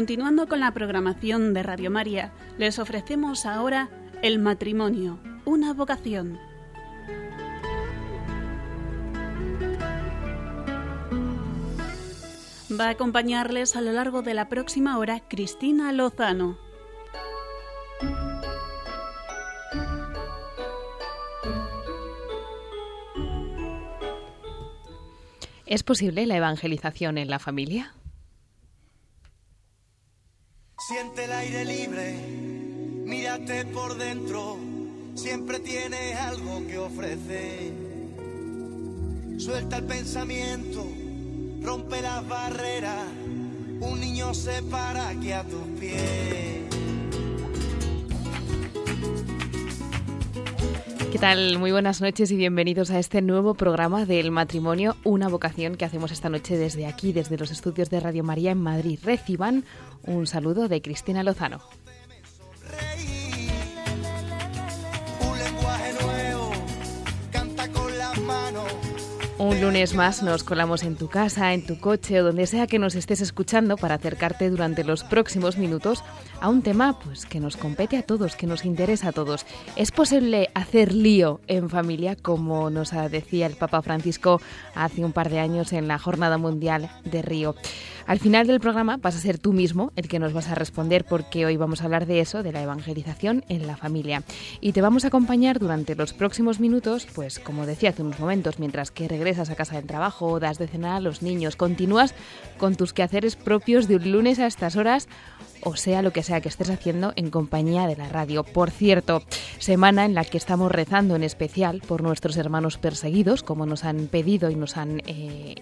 Continuando con la programación de Radio María, les ofrecemos ahora El matrimonio, una vocación. Va a acompañarles a lo largo de la próxima hora Cristina Lozano. ¿Es posible la evangelización en la familia? Siente el aire libre, mírate por dentro, siempre tienes algo que ofrecer. Suelta el pensamiento, rompe las barreras, un niño se para aquí a tus pies. ¿Qué tal? Muy buenas noches y bienvenidos a este nuevo programa del matrimonio, una vocación que hacemos esta noche desde aquí, desde los estudios de Radio María en Madrid. Reciban un saludo de Cristina Lozano. Un lunes más nos colamos en tu casa, en tu coche o donde sea que nos estés escuchando para acercarte durante los próximos minutos a un tema pues que nos compete a todos, que nos interesa a todos. ¿Es posible hacer lío en familia como nos decía el Papa Francisco hace un par de años en la Jornada Mundial de Río? Al final del programa vas a ser tú mismo el que nos vas a responder porque hoy vamos a hablar de eso, de la evangelización en la familia. Y te vamos a acompañar durante los próximos minutos, pues como decía hace unos momentos, mientras que regresas a casa del trabajo, das de cenar a los niños, continúas con tus quehaceres propios de un lunes a estas horas o sea lo que sea que estés haciendo en compañía de la radio. Por cierto, semana en la que estamos rezando en especial por nuestros hermanos perseguidos, como nos han pedido y nos han eh,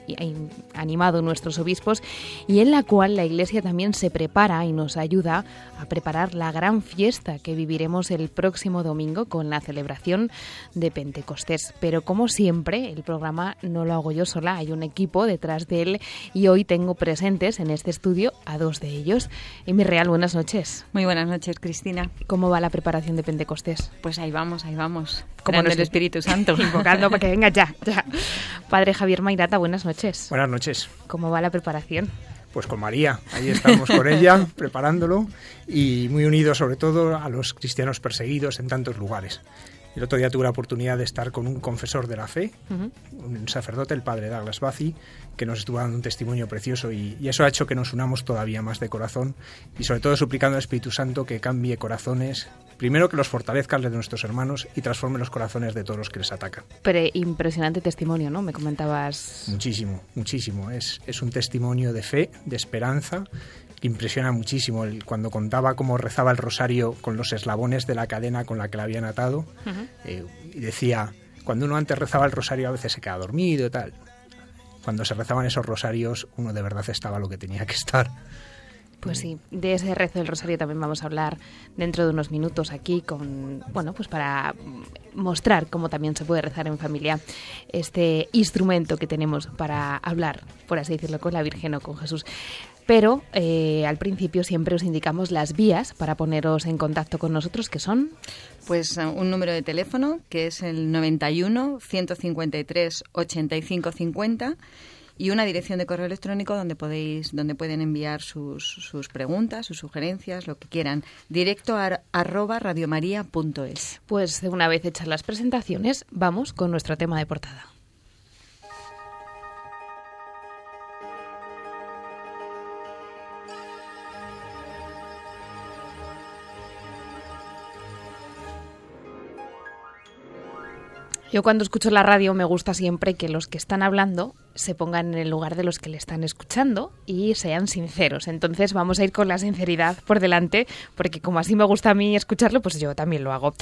animado nuestros obispos, y en la cual la Iglesia también se prepara y nos ayuda a preparar la gran fiesta que viviremos el próximo domingo con la celebración de Pentecostés. Pero como siempre, el programa no lo hago yo sola, hay un equipo detrás de él y hoy tengo presentes en este estudio a dos de ellos. Y Real, buenas noches. Muy buenas noches, Cristina. ¿Cómo va la preparación de Pentecostés? Pues ahí vamos, ahí vamos. Como el Espíritu Santo. Invocando para que venga ya, ya. Padre Javier Mairata, buenas noches. Buenas noches. ¿Cómo va la preparación? Pues con María, ahí estamos con ella, preparándolo y muy unidos sobre todo a los cristianos perseguidos en tantos lugares. El otro día tuve la oportunidad de estar con un confesor de la fe, un sacerdote, el padre Douglas Bazzi, que nos estuvo dando un testimonio precioso y, eso ha hecho que nos unamos todavía más de corazón y sobre todo suplicando al Espíritu Santo que cambie corazones, primero que los fortalezca de nuestros hermanos y transforme los corazones de todos los que les atacan. Pero impresionante testimonio, ¿no? Me comentabas. Muchísimo, muchísimo. Es, es un testimonio de fe, de esperanza impresiona muchísimo el, cuando contaba cómo rezaba el rosario con los eslabones de la cadena con la que la habían atado eh, y decía cuando uno antes rezaba el rosario a veces se queda dormido y tal cuando se rezaban esos rosarios uno de verdad estaba lo que tenía que estar. Pues sí, de ese rezo del rosario también vamos a hablar dentro de unos minutos aquí con, bueno, pues para mostrar cómo también se puede rezar en familia este instrumento que tenemos para hablar, por así decirlo, con la Virgen o con Jesús pero eh, al principio siempre os indicamos las vías para poneros en contacto con nosotros, que son... Pues eh, un número de teléfono que es el 91 153 85 50 y una dirección de correo electrónico donde podéis donde pueden enviar sus, sus preguntas, sus sugerencias, lo que quieran, directo a arroba radiomaria.es. Pues una vez hechas las presentaciones, vamos con nuestro tema de portada. Yo cuando escucho la radio me gusta siempre que los que están hablando se pongan en el lugar de los que le están escuchando y sean sinceros. Entonces vamos a ir con la sinceridad por delante, porque como así me gusta a mí escucharlo, pues yo también lo hago.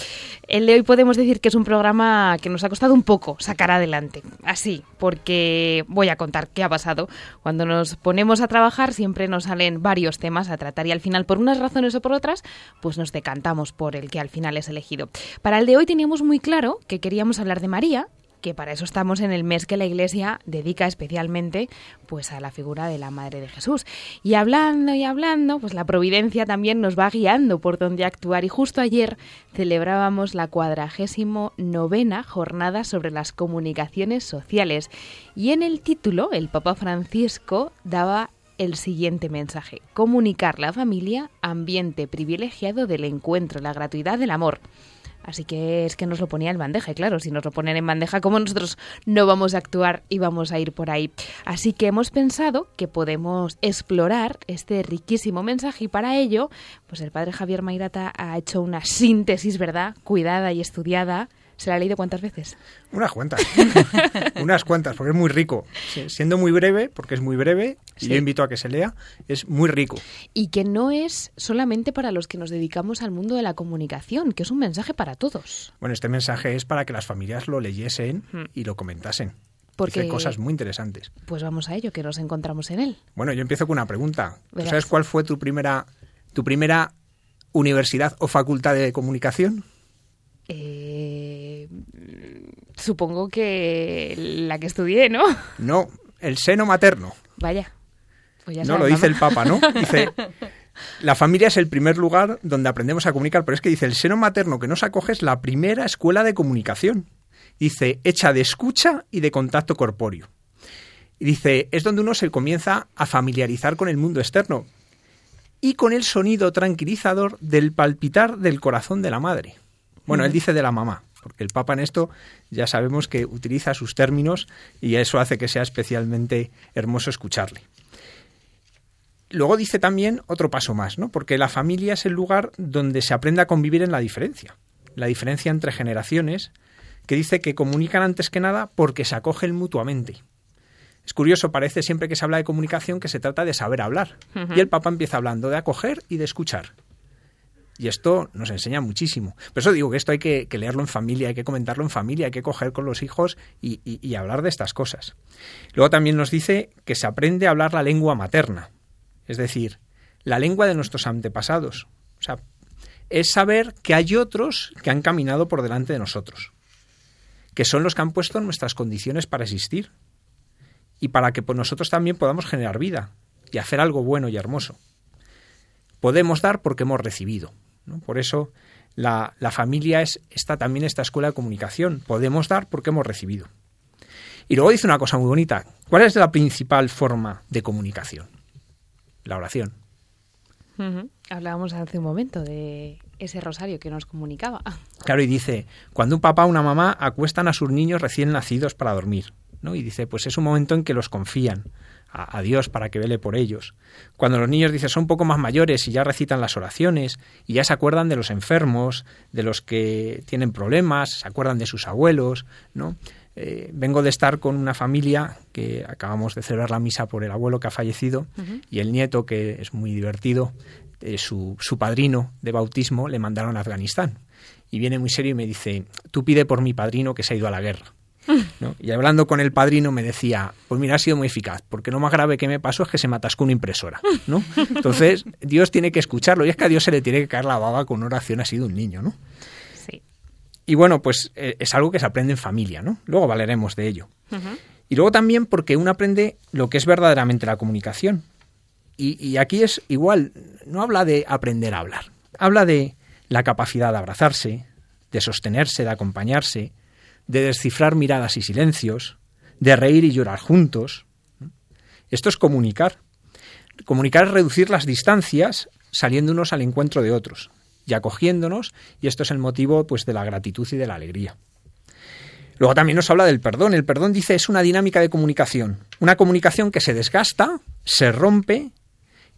El de hoy podemos decir que es un programa que nos ha costado un poco sacar adelante, así, porque voy a contar qué ha pasado. Cuando nos ponemos a trabajar siempre nos salen varios temas a tratar y al final, por unas razones o por otras, pues nos decantamos por el que al final es elegido. Para el de hoy teníamos muy claro que queríamos hablar de María que para eso estamos en el mes que la Iglesia dedica especialmente pues a la figura de la Madre de Jesús. Y hablando y hablando, pues la providencia también nos va guiando por dónde actuar. Y justo ayer celebrábamos la cuadragésimo novena jornada sobre las comunicaciones sociales. Y en el título, el Papa Francisco daba el siguiente mensaje. Comunicar la familia, ambiente privilegiado del encuentro, la gratuidad del amor. Así que es que nos lo ponía en bandeja, y claro, si nos lo ponen en bandeja, como nosotros no vamos a actuar y vamos a ir por ahí? Así que hemos pensado que podemos explorar este riquísimo mensaje y para ello, pues el padre Javier Mairata ha hecho una síntesis, ¿verdad? Cuidada y estudiada ¿Se la ha leído cuántas veces? Unas cuantas. Unas cuantas, porque es muy rico. Siendo muy breve, porque es muy breve, y yo invito a que se lea, es muy rico. Y que no es solamente para los que nos dedicamos al mundo de la comunicación, que es un mensaje para todos. Bueno, este mensaje es para que las familias lo leyesen hmm. y lo comentasen. Porque Dice cosas muy interesantes. Pues vamos a ello, que nos encontramos en él. Bueno, yo empiezo con una pregunta. ¿Sabes cuál fue tu primera, tu primera universidad o facultad de comunicación? Eh, supongo que la que estudié, ¿no? No, el seno materno. Vaya. Pues no, lo dice el Papa, ¿no? Dice, la familia es el primer lugar donde aprendemos a comunicar, pero es que dice, el seno materno que nos acoge es la primera escuela de comunicación. Dice, hecha de escucha y de contacto corpóreo. Y dice, es donde uno se comienza a familiarizar con el mundo externo y con el sonido tranquilizador del palpitar del corazón de la madre. Bueno, él dice de la mamá, porque el Papa en esto ya sabemos que utiliza sus términos y eso hace que sea especialmente hermoso escucharle. Luego dice también otro paso más, ¿no? Porque la familia es el lugar donde se aprende a convivir en la diferencia, la diferencia entre generaciones, que dice que comunican antes que nada porque se acogen mutuamente. Es curioso, parece siempre que se habla de comunicación que se trata de saber hablar. Y el Papa empieza hablando de acoger y de escuchar. Y esto nos enseña muchísimo. Por eso digo que esto hay que, leerlo en familia, hay que comentarlo en familia, hay que coger con los hijos y, hablar de estas cosas. Luego también nos dice que se aprende a hablar la lengua materna, es decir, la lengua de nuestros antepasados. O sea, es saber que hay otros que han caminado por delante de nosotros, que son los que han puesto nuestras condiciones para existir y para que pues, nosotros también podamos generar vida y hacer algo bueno y hermoso. Podemos dar porque hemos recibido. Por eso la, familia es está también esta escuela de comunicación. Podemos dar porque hemos recibido. Y luego dice una cosa muy bonita. ¿Cuál es la principal forma de comunicación? La oración. Hablábamos hace un momento de ese rosario que nos comunicaba. Claro, y dice, cuando un papá o una mamá acuestan a sus niños recién nacidos para dormir, ¿no? Y dice, pues es un momento en que los confían, a, Dios para que vele por ellos. Cuando los niños dicen son un poco más mayores y ya recitan las oraciones y ya se acuerdan de los enfermos, de los que tienen problemas, se acuerdan de sus abuelos, ¿no? Eh, vengo de estar con una familia que acabamos de celebrar la misa por el abuelo que ha fallecido y el nieto, que es muy divertido, eh, su, su padrino de bautismo le mandaron a Afganistán. Y viene muy serio y me dice, tú pide por mi padrino que se ha ido a la guerra. Y hablando con el padrino me decía, pues mira, ha sido muy eficaz, porque lo más grave que me pasó es que se me atascó una impresora, ¿no? Entonces, Dios tiene que escucharlo, y es que a Dios se le tiene que caer la baba con una oración así de un niño, ¿no? Sí. Y bueno, pues eh, es algo que se aprende en familia, ¿no? Luego valeremos de ello. Y luego también porque uno aprende lo que es verdaderamente la comunicación. Y, y aquí es igual, no habla de aprender a hablar, habla de la capacidad de abrazarse, de sostenerse, de acompañarse, de descifrar miradas y silencios, de reír y llorar juntos. Esto es comunicar. Comunicar es reducir las distancias saliendo unos al encuentro de otros y acogiéndonos, y esto es el motivo pues de la gratitud y de la alegría. Luego también nos habla del perdón. El perdón dice es una dinámica de comunicación, una comunicación que se desgasta, se rompe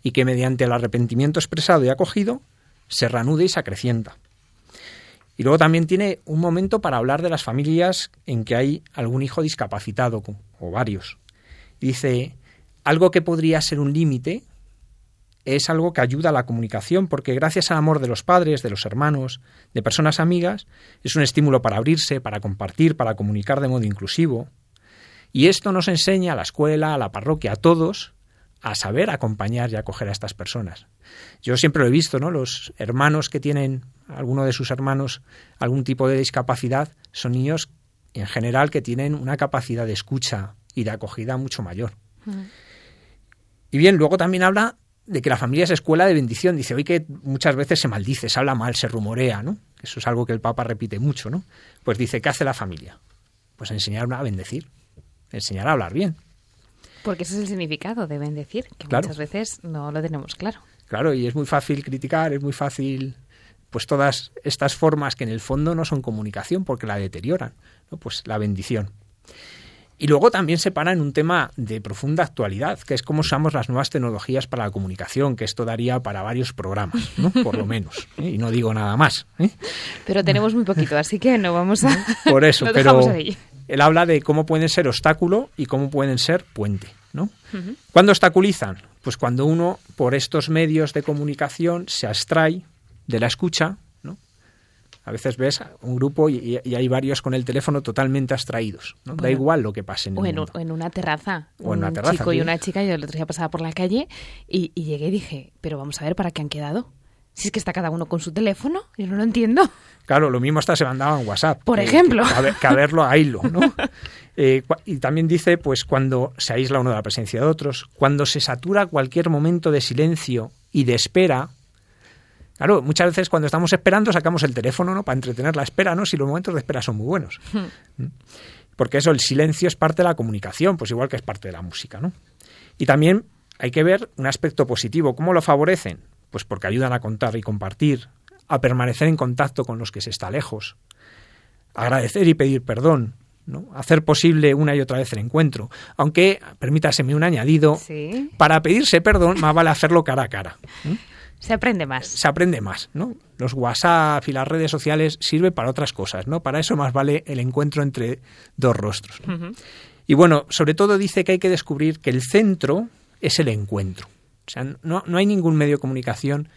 y que mediante el arrepentimiento expresado y acogido se reanuda y se acrecienta. Y luego también tiene un momento para hablar de las familias en que hay algún hijo discapacitado o varios. dice, algo que podría ser un límite es algo que ayuda a la comunicación porque gracias al amor de los padres, de los hermanos, de personas amigas, es un estímulo para abrirse, para compartir, para comunicar de modo inclusivo. Y esto nos enseña a la escuela, a la parroquia, a todos, a saber acompañar y acoger a estas personas. Yo siempre lo he visto, ¿no? Los hermanos que tienen, alguno de sus hermanos, algún tipo de discapacidad, son niños en general que tienen una capacidad de escucha y de acogida mucho mayor. Y bien, luego también habla de que la familia es escuela de bendición. Dice hoy que muchas veces se maldice, se habla mal, se rumorea, ¿no? Eso es algo que el Papa repite mucho, ¿no? Pues dice, ¿qué hace la familia? Pues enseñar a bendecir, enseñar a hablar bien. Porque ese es el significado, deben decir, que muchas veces no lo tenemos claro. Claro, y es muy fácil criticar, es muy fácil pues todas estas formas que en el fondo no son comunicación porque la deterioran, ¿no? pues la bendición. Y luego también se para en un tema de profunda actualidad, que es cómo usamos las nuevas tecnologías para la comunicación, que esto daría para varios programas, ¿no? por lo menos. ¿eh? Y no digo nada más. ¿eh? Pero tenemos muy poquito, así que no vamos a... Por eso, pero él habla de cómo pueden ser obstáculo y cómo pueden ser puente. ¿no? ¿Cuándo obstaculizan? Pues cuando uno, por estos medios de comunicación, se abstrae de la escucha a veces ves un grupo y, hay varios con el teléfono totalmente abstraídos. ¿no? da igual lo que pase en o en, en, una terraza. O en una terraza. Un chico y una chica, yo el otro día pasaba por la calle y, llegué y dije, pero vamos a ver para qué han quedado. Si es que está cada uno con su teléfono, yo no lo entiendo. Claro, lo mismo hasta se mandaba en WhatsApp. Por ejemplo. Que, a, verlo a hilo, ¿no? Eh, y también dice, pues, cuando se aísla uno de la presencia de otros, cuando se satura cualquier momento de silencio y de espera, Claro, muchas veces cuando estamos esperando sacamos el teléfono ¿no? para entretener la espera, ¿no? si los momentos de espera son muy buenos. ¿Mm? Porque eso, el silencio es parte de la comunicación, pues igual que es parte de la música. ¿no? Y también hay que ver un aspecto positivo. ¿Cómo lo favorecen? Pues porque ayudan a contar y compartir, a permanecer en contacto con los que se está lejos, agradecer y pedir perdón, ¿no? hacer posible una y otra vez el encuentro. Aunque, permítaseme un añadido, para pedirse perdón más vale hacerlo cara a cara. Se aprende más. Se aprende más, ¿no? Los WhatsApp y las redes sociales sirven para otras cosas, ¿no? Para eso más vale el encuentro entre dos rostros. Y bueno, sobre todo dice que hay que descubrir que el centro es el encuentro. O sea, no, no hay ningún medio de comunicación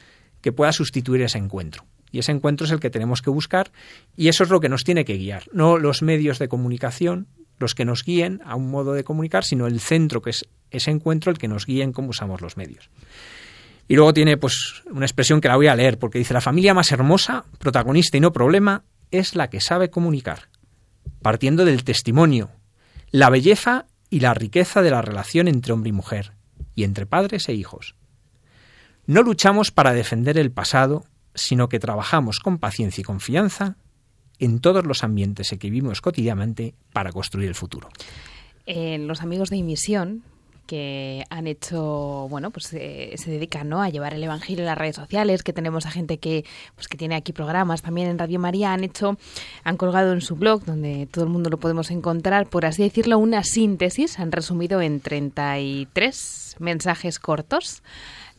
que pueda sustituir ese encuentro. Y ese encuentro es el que tenemos que buscar y eso es lo que nos tiene que guiar, no los medios de comunicación los que nos guíen a un modo de comunicar, sino el centro que es ese encuentro el que nos guíe en cómo usamos los medios. Y luego tiene pues una expresión que la voy a leer porque dice la familia más hermosa, protagonista y no problema, es la que sabe comunicar, partiendo del testimonio, la belleza y la riqueza de la relación entre hombre y mujer, y entre padres e hijos. No luchamos para defender el pasado, sino que trabajamos con paciencia y confianza en todos los ambientes en que vivimos cotidianamente para construir el futuro. En los amigos de Emisión que han hecho, bueno, pues eh, se dedican ¿no? a llevar el Evangelio en las redes sociales, que tenemos a gente que, pues, que tiene aquí programas también en Radio María, han hecho, han colgado en su blog, donde todo el mundo lo podemos encontrar, por así decirlo, una síntesis, han resumido en 33 mensajes cortos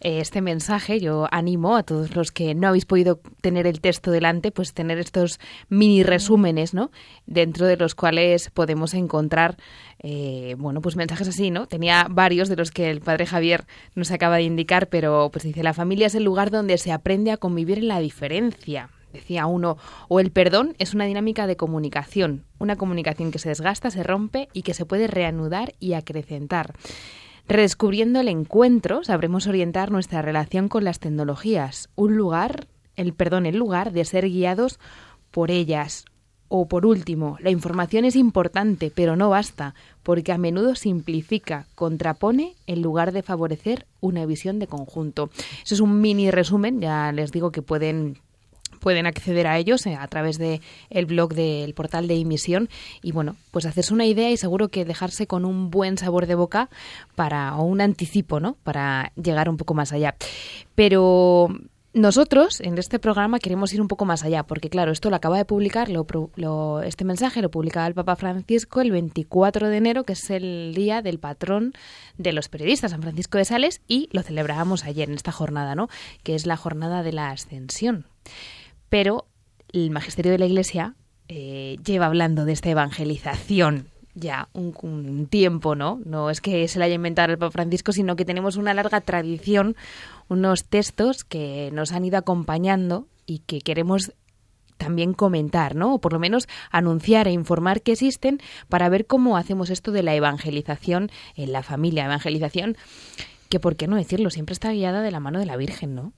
este mensaje. Yo animo a todos los que no habéis podido tener el texto delante, pues tener estos mini resúmenes, ¿no? Dentro de los cuales podemos encontrar, eh, bueno, pues mensajes así, ¿no? Tenía varios de los que el padre Javier nos acaba de indicar, pero pues dice, la familia es el lugar donde se aprende a convivir en la diferencia decía uno, o el perdón es una dinámica de comunicación, una comunicación que se desgasta, se rompe y que se puede reanudar y acrecentar. Redescubriendo el encuentro, sabremos orientar nuestra relación con las tecnologías, un lugar, el perdón, el lugar de ser guiados por ellas. O por último, la información es importante, pero no basta, porque a menudo simplifica, contrapone en lugar de favorecer una visión de conjunto. Eso es un mini resumen, ya les digo que pueden pueden acceder a ellos eh, a través del el blog del portal de emisión y bueno, pues hacerse una idea y seguro que dejarse con un buen sabor de boca para o un anticipo, ¿no? Para llegar un poco más allá. Pero nosotros en este programa queremos ir un poco más allá, porque claro, esto lo acaba de publicar, lo, este mensaje lo publicaba el Papa Francisco el 24 de enero, que es el día del patrón de los periodistas, San Francisco de Sales, y lo celebrábamos ayer en esta jornada, ¿no? Que es la jornada de la ascensión pero el magisterio de la Iglesia eh, lleva hablando de esta evangelización ya un, tiempo, ¿no? No es que se la haya inventado el Papa Francisco, sino que tenemos una larga tradición, unos textos que nos han ido acompañando y que queremos también comentar, ¿no? O por lo menos anunciar e informar que existen para ver cómo hacemos esto de la evangelización en la familia, evangelización que, ¿por qué no decirlo? Siempre está guiada de la mano de la Virgen, ¿no?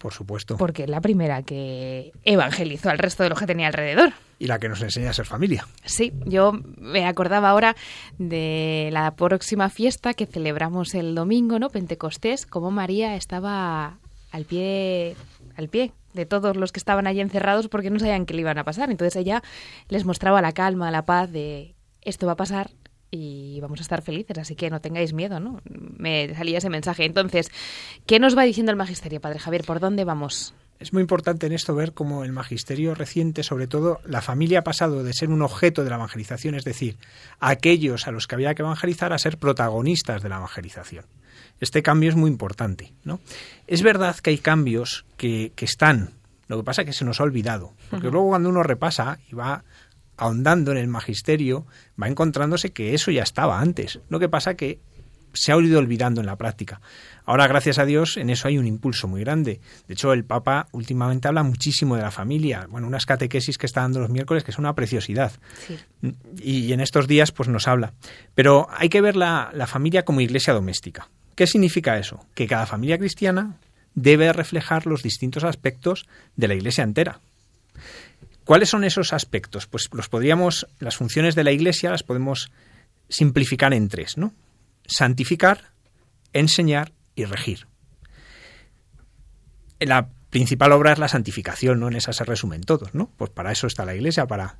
Por supuesto. Porque es la primera que evangelizó al resto de los que tenía alrededor. Y la que nos enseña a ser familia. Sí, yo me acordaba ahora de la próxima fiesta que celebramos el domingo, ¿no? Pentecostés, como María estaba al pie, al pie de todos los que estaban allí encerrados porque no sabían qué le iban a pasar. Entonces ella les mostraba la calma, la paz de esto va a pasar y vamos a estar felices, así que no tengáis miedo, ¿no? Me salía ese mensaje. Entonces, ¿qué nos va diciendo el magisterio, Padre Javier? ¿Por dónde vamos? Es muy importante en esto ver cómo el magisterio reciente, sobre todo la familia ha pasado de ser un objeto de la evangelización, es decir, aquellos a los que había que evangelizar, a ser protagonistas de la evangelización. Este cambio es muy importante. ¿no? Es verdad que hay cambios que, que están, lo que pasa es que se nos ha olvidado, porque luego cuando uno repasa y va ahondando en el magisterio, va encontrándose que eso ya estaba antes. Lo que pasa que se ha ido olvidando en la práctica. Ahora, gracias a Dios, en eso hay un impulso muy grande. De hecho, el Papa últimamente habla muchísimo de la familia. Bueno, unas catequesis que está dando los miércoles que es una preciosidad. Y, en estos días, pues nos habla. Pero hay que ver la, la familia como iglesia doméstica. ¿Qué significa eso? Que cada familia cristiana debe reflejar los distintos aspectos de la iglesia entera. ¿Cuáles son esos aspectos? Pues los podríamos, las funciones de la Iglesia las podemos simplificar en tres, ¿no? Santificar, enseñar y regir. La principal obra es la santificación, ¿no? En esa se resumen todos, ¿no? Pues para eso está la Iglesia, para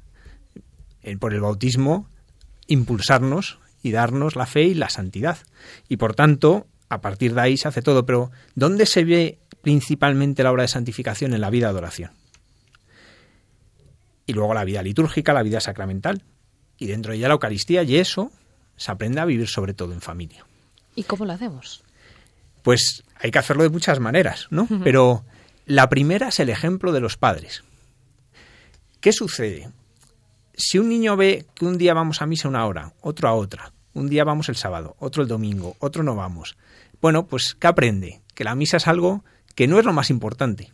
eh, por el bautismo impulsarnos y darnos la fe y la santidad. Y por tanto, a partir de ahí se hace todo. Pero ¿dónde se ve principalmente la obra de santificación en la vida de oración? Y luego la vida litúrgica, la vida sacramental, y dentro de ella la Eucaristía, y eso se aprende a vivir sobre todo en familia. ¿Y cómo lo hacemos? Pues hay que hacerlo de muchas maneras, ¿no? Pero la primera es el ejemplo de los padres. ¿Qué sucede? Si un niño ve que un día vamos a misa una hora, otro a otra, un día vamos el sábado, otro el domingo, otro no vamos, bueno, pues ¿qué aprende? Que la misa es algo que no es lo más importante.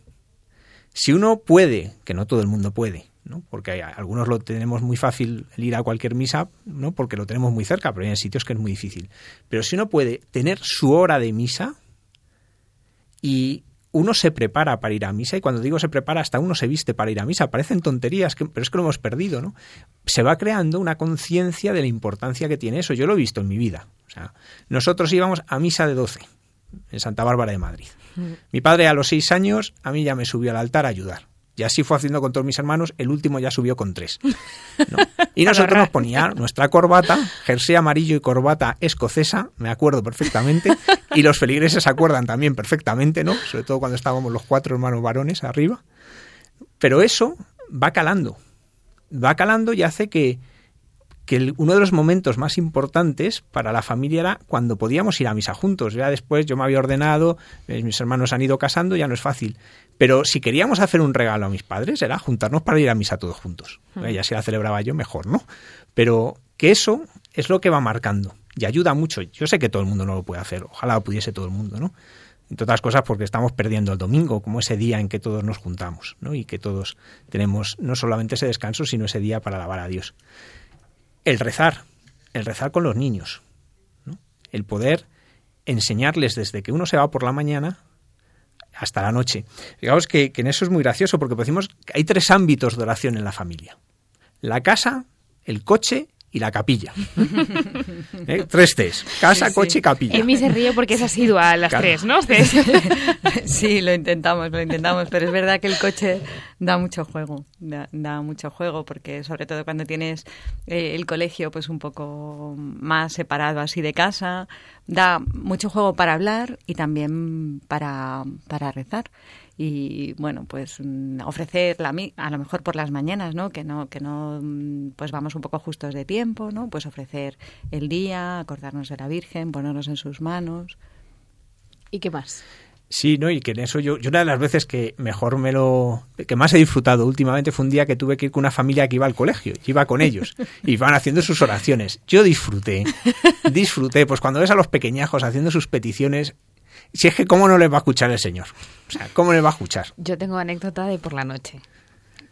Si uno puede, que no todo el mundo puede, porque algunos lo tenemos muy fácil el ir a cualquier misa, ¿no? porque lo tenemos muy cerca, pero hay sitios que es muy difícil. Pero si uno puede tener su hora de misa y uno se prepara para ir a misa y cuando digo se prepara hasta uno se viste para ir a misa, parecen tonterías, pero es que lo hemos perdido, ¿no? Se va creando una conciencia de la importancia que tiene eso. Yo lo he visto en mi vida. O sea, nosotros íbamos a misa de 12 en Santa Bárbara de Madrid. Mm. Mi padre a los seis años a mí ya me subió al altar a ayudar. Y así fue haciendo con todos mis hermanos, el último ya subió con tres. Y nosotros nos ponía nuestra corbata, jersey amarillo y corbata escocesa, me acuerdo perfectamente, y los feligreses se acuerdan también perfectamente, ¿no? Sobre todo cuando estábamos los cuatro hermanos varones arriba. Pero eso va calando, va calando y hace que, que uno de los momentos más importantes para la familia era cuando podíamos ir a misa juntos. Ya después yo me había ordenado, eh, mis hermanos han ido casando, ya no es fácil. Pero si queríamos hacer un regalo a mis padres era juntarnos para ir a misa todos juntos. Ya si la celebraba yo, mejor, ¿no? Pero que eso es lo que va marcando y ayuda mucho. Yo sé que todo el mundo no lo puede hacer, ojalá pudiese todo el mundo, ¿no? Entre otras cosas porque estamos perdiendo el domingo, como ese día en que todos nos juntamos, ¿no? Y que todos tenemos no solamente ese descanso, sino ese día para alabar a Dios el rezar, el rezar con los niños, el poder enseñarles desde que uno se va por la mañana hasta la noche. Fijaos que, que en eso es muy gracioso porque decimos que hay tres ámbitos de oración en la familia. La casa, el coche y la capilla. ¿Eh? Tres T's. Casa, coche y capilla. Emi se ríe porque es sido a las tres, ¿no? sí, lo intentamos, lo intentamos, pero es verdad que el coche da mucho juego, da, mucho juego porque sobre todo cuando tienes eh, el colegio pues un poco más separado así de casa, da mucho juego para hablar y también para, para rezar y bueno pues mm, ofrecer la a lo mejor por las mañanas no que no que no mm, pues vamos un poco justos de tiempo no pues ofrecer el día acordarnos de la Virgen ponernos en sus manos y qué más Sí, ¿no? Y que en eso yo, yo una de las veces que mejor me lo, que más he disfrutado últimamente fue un día que tuve que ir con una familia que iba al colegio, y iba con ellos, y iban haciendo sus oraciones. Yo disfruté, disfruté, pues cuando ves a los pequeñajos haciendo sus peticiones, si es que, ¿cómo no les va a escuchar el Señor? O sea, ¿cómo les va a escuchar? Yo tengo anécdota de por la noche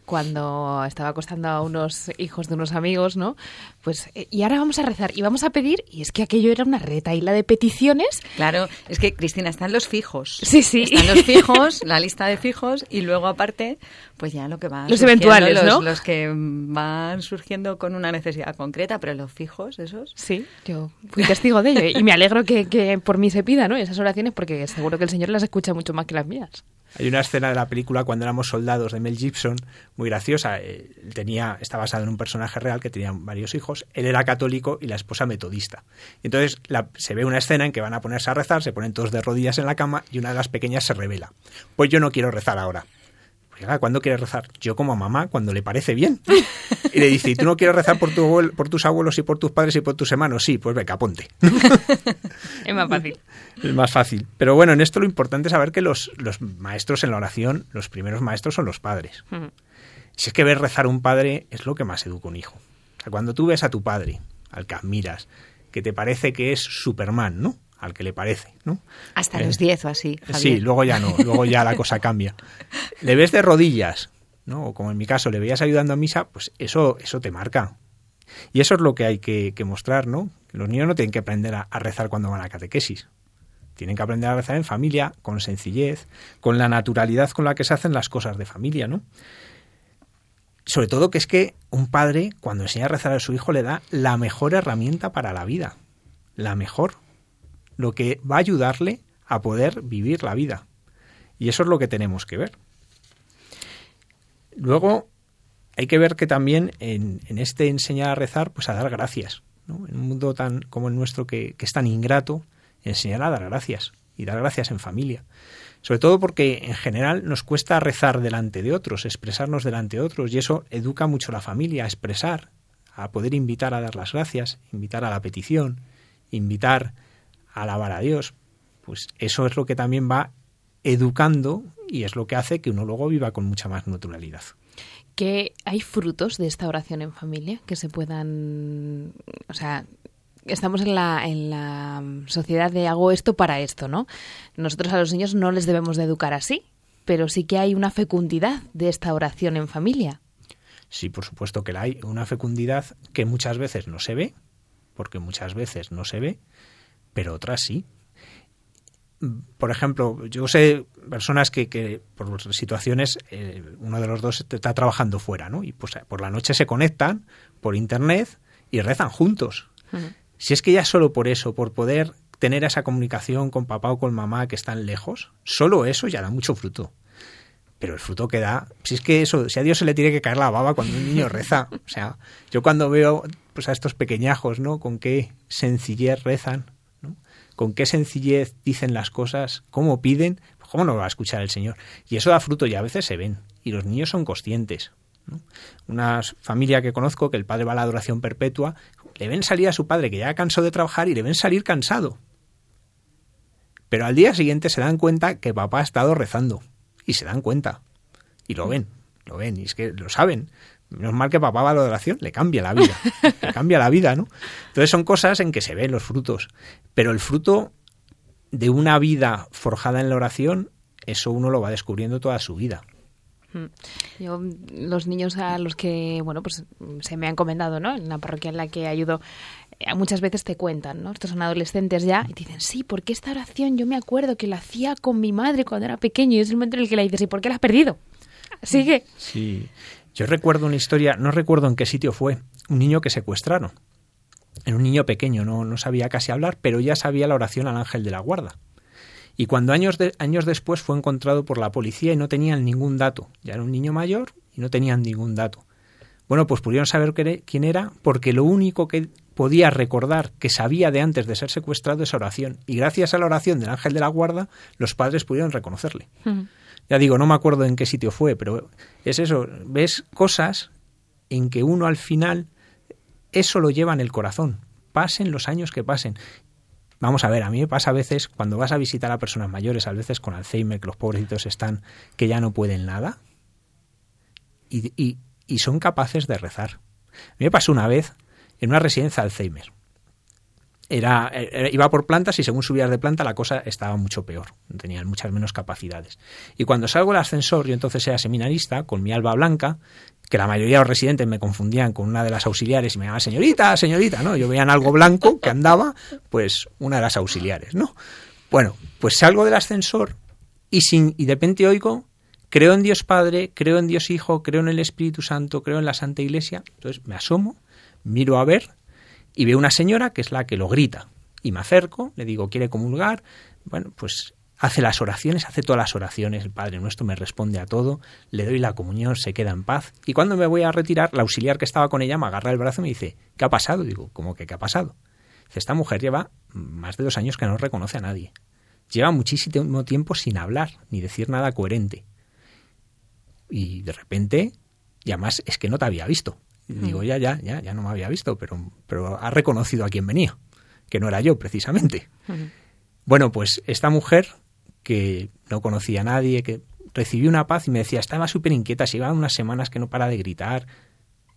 cuando estaba acostando a unos hijos de unos amigos, ¿no? Pues, eh, y ahora vamos a rezar y vamos a pedir, y es que aquello era una reta y la de peticiones. Claro, es que Cristina, están los fijos. Sí, sí. Están los fijos, la lista de fijos, y luego aparte, pues ya lo que va. Los eventuales, los, ¿no? Los que van surgiendo con una necesidad concreta, pero los fijos, esos. Sí, yo fui testigo de ello y me alegro que, que por mí se pida, ¿no? Esas oraciones porque seguro que el Señor las escucha mucho más que las mías. Hay una escena de la película cuando éramos soldados de Mel Gibson, muy graciosa. Él tenía, está basado en un personaje real que tenía varios hijos. Él era católico y la esposa metodista. Entonces se ve una escena en que van a ponerse a rezar, se ponen todos de rodillas en la cama y una de las pequeñas se revela. Pues yo no quiero rezar ahora. ¿Cuándo quieres rezar? Yo como mamá, cuando le parece bien. Y le dice, ¿y tú no quieres rezar por, tu por tus abuelos y por tus padres y por tus hermanos? Sí, pues venga, ponte. es más fácil. Es más fácil. Pero bueno, en esto lo importante es saber que los, los maestros en la oración, los primeros maestros son los padres. Si es que ver rezar a un padre es lo que más educa un hijo. O sea, cuando tú ves a tu padre, al que admiras, que te parece que es Superman, ¿no? Al que le parece, ¿no? Hasta los 10 o así. Sí, luego ya no, luego ya la cosa cambia. Le ves de rodillas, ¿no? O como en mi caso, le veías ayudando a misa, pues eso, eso te marca. Y eso es lo que hay que, mostrar, ¿no? Los niños no tienen que aprender a, rezar cuando van a catequesis. Tienen que aprender a rezar en familia, con sencillez, con la naturalidad con la que se hacen las cosas de familia, ¿no? Sobre todo que es que un padre, cuando enseña a rezar a su hijo, le da la mejor herramienta para la vida. La mejor lo que va a ayudarle a poder vivir la vida. Y eso es lo que tenemos que ver. Luego, hay que ver que también en, este enseñar a rezar, pues a dar gracias. ¿no? En un mundo tan como el nuestro que, que es tan ingrato, enseñar a dar gracias y dar gracias en familia. Sobre todo porque en general nos cuesta rezar delante de otros, expresarnos delante de otros, y eso educa mucho a la familia a expresar, a poder invitar a dar las gracias, invitar a la petición, invitar alabar a Dios. Pues eso es lo que también va educando y es lo que hace que uno luego viva con mucha más naturalidad. ¿Que hay frutos de esta oración en familia que se puedan, o sea, estamos en la, en la sociedad de hago esto para esto, ¿no? Nosotros a los niños no les debemos de educar así, pero sí que hay una fecundidad de esta oración en familia. Sí, por supuesto que la hay, una fecundidad que muchas veces no se ve, porque muchas veces no se ve, pero otras sí. Por ejemplo, yo sé personas que, que por situaciones, eh, uno de los dos está trabajando fuera, ¿no? Y pues por la noche se conectan por internet y rezan juntos. Si es que ya solo por eso, por poder tener esa comunicación con papá o con mamá que están lejos, solo eso ya da mucho fruto. Pero el fruto que da, si es que eso, si a Dios se le tiene que caer la baba cuando un niño reza, o sea, yo cuando veo pues a estos pequeñajos, ¿no? Con qué sencillez rezan, con qué sencillez dicen las cosas, cómo piden, pues ¿cómo no va a escuchar el Señor? Y eso da fruto y a veces se ven. Y los niños son conscientes. Una familia que conozco, que el padre va a la adoración perpetua, le ven salir a su padre que ya cansó de trabajar y le ven salir cansado. Pero al día siguiente se dan cuenta que papá ha estado rezando. Y se dan cuenta. Y lo ven, lo ven, y es que lo saben. Menos mal que papá va a la oración, le cambia la vida, le cambia la vida, ¿no? Entonces son cosas en que se ven los frutos, pero el fruto de una vida forjada en la oración, eso uno lo va descubriendo toda su vida. Mm. Yo, los niños a los que, bueno, pues se me han encomendado, ¿no? En la parroquia en la que ayudo, eh, muchas veces te cuentan, ¿no? Estos son adolescentes ya y te dicen, sí, porque esta oración yo me acuerdo que la hacía con mi madre cuando era pequeño y es el momento en el que la dices, ¿y por qué la has perdido? Sigue. Sí. Yo recuerdo una historia, no recuerdo en qué sitio fue, un niño que secuestraron. Era un niño pequeño, no, no sabía casi hablar, pero ya sabía la oración al ángel de la guarda. Y cuando años, años después fue encontrado por la policía y no tenían ningún dato. Ya era un niño mayor y no tenían ningún dato. Bueno, pues pudieron saber quién era porque lo único que podía recordar que sabía de antes de ser secuestrado es oración. Y gracias a la oración del ángel de la guarda, los padres pudieron reconocerle. Ya digo, no me acuerdo en qué sitio fue, pero es eso, ves cosas en que uno al final eso lo lleva en el corazón, pasen los años que pasen. Vamos a ver, a mí me pasa a veces cuando vas a visitar a personas mayores, a veces con Alzheimer, que los pobrecitos están, que ya no pueden nada, y, y, y son capaces de rezar. A mí me pasó una vez en una residencia Alzheimer era, iba por plantas y según subías de planta la cosa estaba mucho peor, tenían muchas menos capacidades. Y cuando salgo del ascensor, yo entonces era seminarista, con mi alba blanca, que la mayoría de los residentes me confundían con una de las auxiliares y me llamaban señorita, señorita, ¿no? Yo veían algo blanco que andaba, pues una de las auxiliares, ¿no? Bueno, pues salgo del ascensor y, sin, y de repente oigo, creo en Dios Padre, creo en Dios Hijo, creo en el Espíritu Santo, creo en la Santa Iglesia. Entonces me asomo, miro a ver y veo una señora que es la que lo grita. Y me acerco, le digo, ¿quiere comulgar? Bueno, pues hace las oraciones, hace todas las oraciones, el Padre Nuestro me responde a todo, le doy la comunión, se queda en paz. Y cuando me voy a retirar, la auxiliar que estaba con ella me agarra el brazo y me dice, ¿qué ha pasado? Digo, ¿cómo que qué ha pasado? Dice, esta mujer lleva más de dos años que no reconoce a nadie. Lleva muchísimo tiempo sin hablar, ni decir nada coherente. Y de repente, y además es que no te había visto. Digo, ya, ya, ya, ya no me había visto, pero, pero ha reconocido a quién venía, que no era yo precisamente. Bueno, pues esta mujer que no conocía a nadie, que recibió una paz y me decía, estaba súper inquieta, se unas semanas que no para de gritar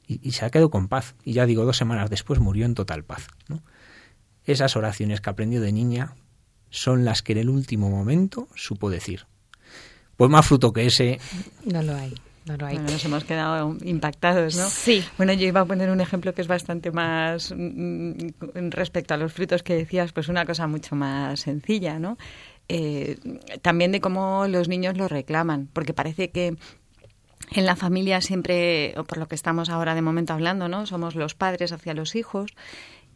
y, se ha quedado con paz. Y ya digo, dos semanas después murió en total paz. Esas oraciones que aprendió de niña son las que en el último momento supo decir. Pues más fruto que ese. No lo hay. No lo hay. nos hemos quedado impactados, ¿no? Sí. Bueno, yo iba a poner un ejemplo que es bastante más mm, mm, respecto a los frutos que decías, pues una cosa mucho más sencilla, ¿no? Eh, también de cómo los niños lo reclaman, porque parece que en la familia siempre, o por lo que estamos ahora de momento hablando, ¿no? Somos los padres hacia los hijos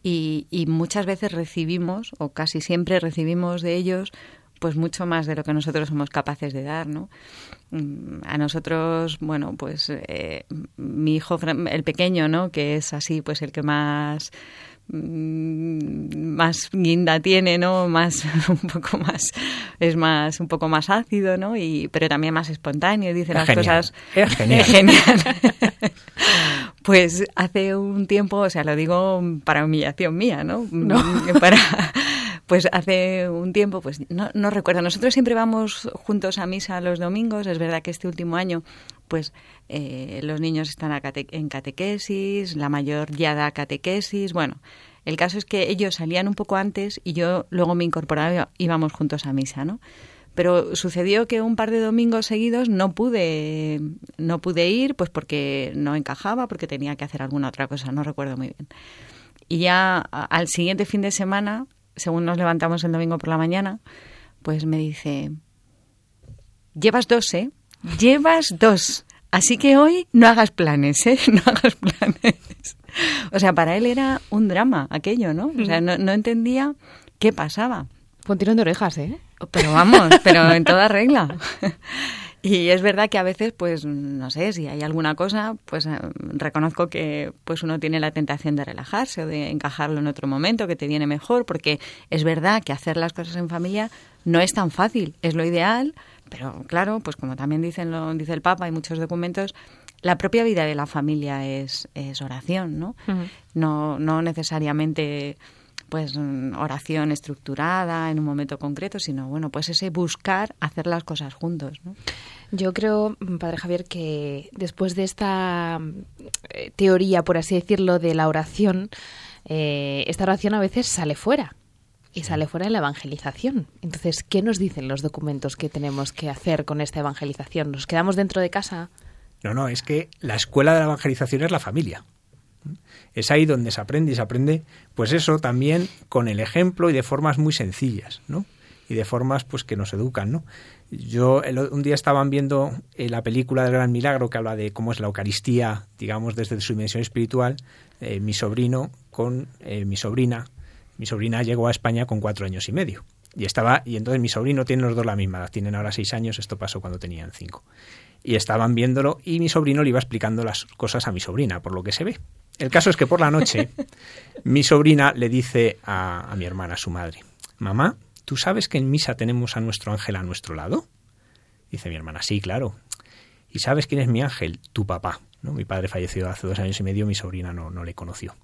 y, y muchas veces recibimos, o casi siempre recibimos de ellos, pues mucho más de lo que nosotros somos capaces de dar, ¿no? Mm, a nosotros, bueno, pues eh, mi hijo, el pequeño, ¿no? Que es así, pues el que más Mm, más guinda tiene, ¿no? Más, un poco más, es más, un poco más ácido, ¿no? Y, pero también más espontáneo, dice las cosas. Es genial. genial. pues hace un tiempo, o sea, lo digo para humillación mía, ¿no? no. Para, pues hace un tiempo, pues no, recuerdo, nosotros siempre vamos juntos a misa los domingos, es verdad que este último año pues eh, los niños están en catequesis, la mayor ya da catequesis, bueno, el caso es que ellos salían un poco antes y yo luego me incorporaba y íbamos juntos a misa, ¿no? Pero sucedió que un par de domingos seguidos no pude, no pude ir, pues porque no encajaba, porque tenía que hacer alguna otra cosa, no recuerdo muy bien. Y ya al siguiente fin de semana, según nos levantamos el domingo por la mañana, pues me dice, llevas dos, ¿eh? Llevas dos. Así que hoy no hagas planes, ¿eh? No hagas planes. O sea, para él era un drama aquello, ¿no? O sea, no, no entendía qué pasaba. Con tirón de orejas, ¿eh? Pero vamos, pero en toda regla. Y es verdad que a veces, pues, no sé, si hay alguna cosa, pues eh, reconozco que pues uno tiene la tentación de relajarse o de encajarlo en otro momento que te viene mejor, porque es verdad que hacer las cosas en familia no es tan fácil, es lo ideal, pero claro, pues como también dicen lo, dice el Papa, hay muchos documentos, la propia vida de la familia es, es oración, ¿no? No, no necesariamente pues oración estructurada en un momento concreto, sino bueno, pues ese buscar hacer las cosas juntos. ¿no? Yo creo, Padre Javier, que después de esta eh, teoría, por así decirlo, de la oración, eh, esta oración a veces sale fuera y sale fuera de la evangelización. Entonces, ¿qué nos dicen los documentos que tenemos que hacer con esta evangelización? ¿Nos quedamos dentro de casa? No, no, es que la escuela de la evangelización es la familia. Es ahí donde se aprende y se aprende, pues eso también con el ejemplo y de formas muy sencillas, ¿no? Y de formas pues que nos educan, ¿no? Yo un día estaban viendo eh, la película del Gran Milagro que habla de cómo es la Eucaristía, digamos, desde su dimensión espiritual. Eh, mi sobrino con eh, mi sobrina, mi sobrina llegó a España con cuatro años y medio. Y estaba, y entonces mi sobrino tiene los dos la misma tienen ahora seis años, esto pasó cuando tenían cinco. Y estaban viéndolo y mi sobrino le iba explicando las cosas a mi sobrina, por lo que se ve. El caso es que por la noche mi sobrina le dice a, mi hermana, a su madre, mamá, ¿tú sabes que en misa tenemos a nuestro ángel a nuestro lado? Dice mi hermana, sí, claro. ¿Y sabes quién es mi ángel? Tu papá. ¿no? Mi padre falleció hace dos años y medio, mi sobrina no, no le conoció.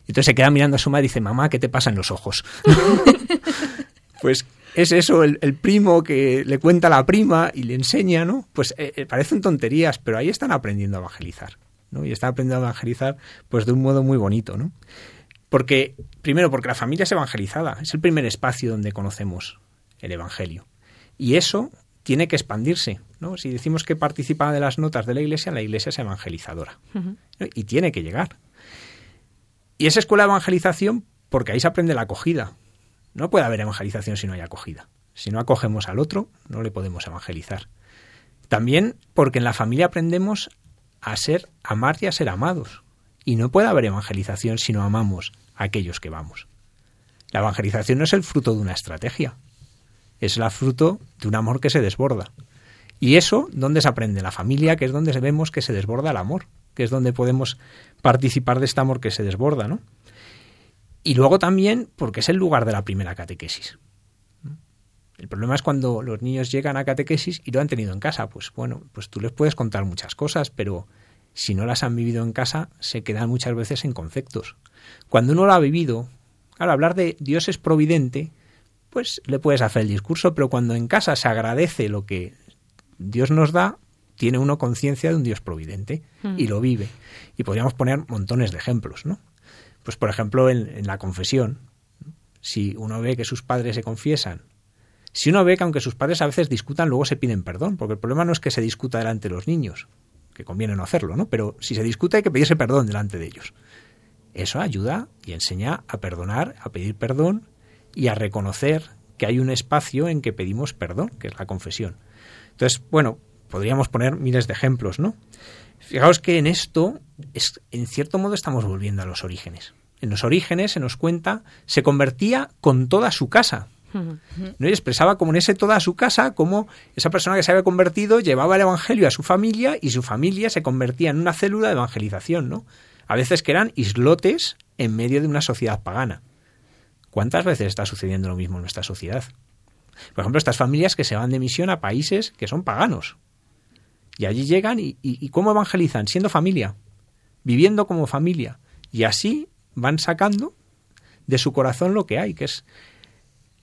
Entonces se queda mirando a su madre y dice, mamá, ¿qué te pasa en los ojos? pues es eso, el, primo que le cuenta a la prima y le enseña, ¿no? Pues eh, eh, parecen tonterías, pero ahí están aprendiendo a evangelizar. Y está aprendiendo a evangelizar pues de un modo muy bonito, ¿no? Porque, primero, porque la familia es evangelizada, es el primer espacio donde conocemos el Evangelio. Y eso tiene que expandirse, ¿no? Si decimos que participa de las notas de la Iglesia, la Iglesia es evangelizadora. Y tiene que llegar. Y esa escuela de evangelización, porque ahí se aprende la acogida. No puede haber evangelización si no hay acogida. Si no acogemos al otro, no le podemos evangelizar. También porque en la familia aprendemos a ser, amar y a ser amados. Y no puede haber evangelización si no amamos a aquellos que vamos. La evangelización no es el fruto de una estrategia. es la fruto de un amor que se desborda. Y eso, ¿dónde se aprende? La familia, que es donde vemos que se desborda el amor, que es donde podemos participar de este amor que se desborda, ¿no? Y luego también porque es el lugar de la primera catequesis. El problema es cuando los niños llegan a catequesis y lo han tenido en casa. Pues bueno, pues tú les puedes contar muchas cosas, pero si no las han vivido en casa, se quedan muchas veces en conceptos. Cuando uno lo ha vivido, al hablar de Dios es providente, pues le puedes hacer el discurso, pero cuando en casa se agradece lo que Dios nos da, tiene uno conciencia de un Dios providente y mm. lo vive. Y podríamos poner montones de ejemplos, ¿no? Pues por ejemplo en la confesión, si uno ve que sus padres se confiesan si uno ve que aunque sus padres a veces discutan, luego se piden perdón, porque el problema no es que se discuta delante de los niños, que conviene no hacerlo, ¿no? Pero si se discute hay que pedirse perdón delante de ellos. Eso ayuda y enseña a perdonar, a pedir perdón y a reconocer que hay un espacio en que pedimos perdón, que es la confesión. Entonces, bueno, podríamos poner miles de ejemplos, ¿no? Fijaos que en esto, es, en cierto modo, estamos volviendo a los orígenes. En los orígenes se nos cuenta, se convertía con toda su casa, ¿no? Y expresaba como en ese toda su casa, como esa persona que se había convertido llevaba el Evangelio a su familia y su familia se convertía en una célula de evangelización, ¿no? A veces que eran islotes en medio de una sociedad pagana. ¿Cuántas veces está sucediendo lo mismo en nuestra sociedad? Por ejemplo, estas familias que se van de misión a países que son paganos. Y allí llegan y, y ¿cómo evangelizan? Siendo familia, viviendo como familia. Y así van sacando de su corazón lo que hay, que es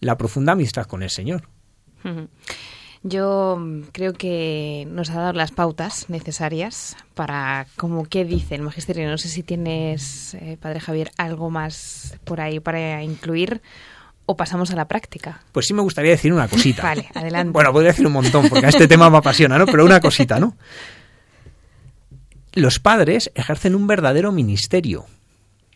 la profunda amistad con el Señor. Yo creo que nos ha dado las pautas necesarias para, como qué dice el magisterio. No sé si tienes, eh, Padre Javier, algo más por ahí para incluir o pasamos a la práctica. Pues sí me gustaría decir una cosita. vale, adelante. Bueno, podría decir un montón porque a este tema me apasiona, ¿no? Pero una cosita, ¿no? Los padres ejercen un verdadero ministerio.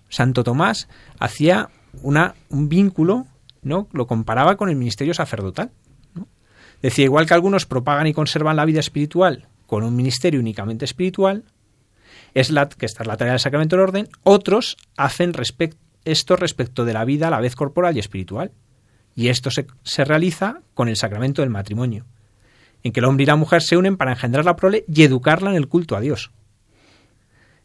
Santo Tomás hacía una, un vínculo ¿no? Lo comparaba con el ministerio sacerdotal. Decía, igual que algunos propagan y conservan la vida espiritual con un ministerio únicamente espiritual, es la, que esta es la tarea del sacramento del orden, otros hacen esto respecto de la vida a la vez corporal y espiritual. Y esto se, se realiza con el sacramento del matrimonio, en que el hombre y la mujer se unen para engendrar la prole y educarla en el culto a Dios.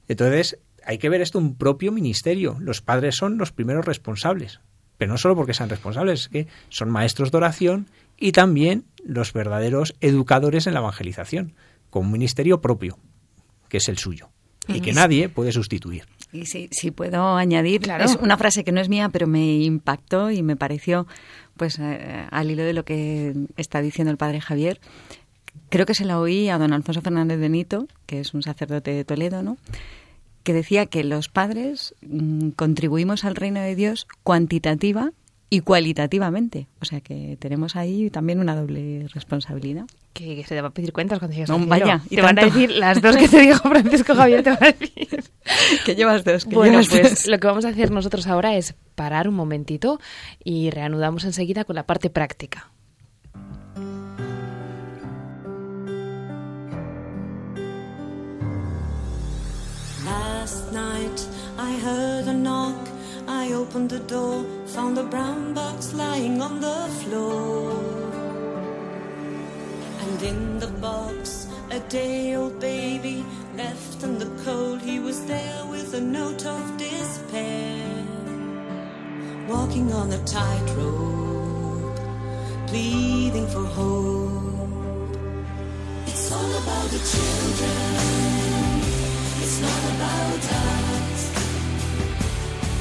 Entonces, hay que ver esto un propio ministerio. Los padres son los primeros responsables pero no solo porque sean responsables, es que son maestros de oración y también los verdaderos educadores en la evangelización, con un ministerio propio, que es el suyo, y que nadie puede sustituir. Y si, si puedo añadir, es una frase que no es mía, pero me impactó y me pareció, pues eh, al hilo de lo que está diciendo el padre Javier, creo que se la oí a don Alfonso Fernández de Nito, que es un sacerdote de Toledo, ¿no? Que decía que los padres mm, contribuimos al reino de Dios cuantitativa y cualitativamente. O sea que tenemos ahí también una doble responsabilidad. Que, se te va a pedir cuentas cuando llegues no, vaya, y te van a decir las dos que te dijo Francisco Javier, te van a decir. que llevas dos. Que bueno, llevas pues lo que vamos a hacer nosotros ahora es parar un momentito y reanudamos enseguida con la parte práctica. Night I heard a knock. I opened the door, found a brown box lying on the floor. And in the box, a day old baby left in the cold. He was there with a note of despair. Walking on a tightrope, pleading for hope. It's all about the children about us.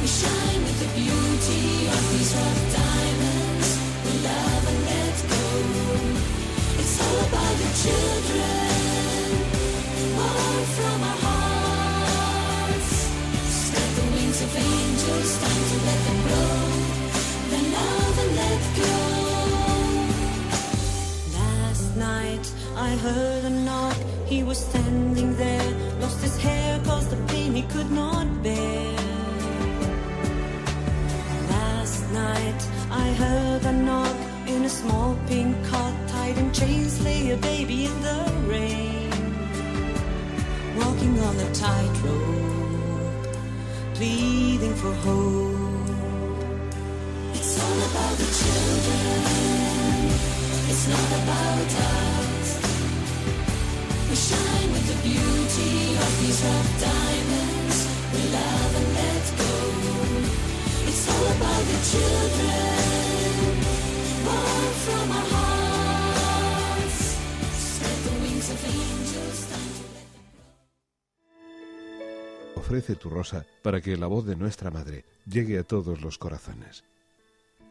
We shine with the beauty of these rough diamonds. We love and let go. It's all about the children, born from our hearts. Spread the wings of angels, time to let them. Then love and let go. Last night I heard a knock. He was standing there, lost his hair cause the pain he could not bear. Last night I heard a knock in a small pink cot, tied in chains, lay a baby in the rain. Walking on a tightrope, pleading for hope. It's all about the children. It's not about us. Ofrece tu rosa para que la voz de nuestra madre llegue a todos los corazones.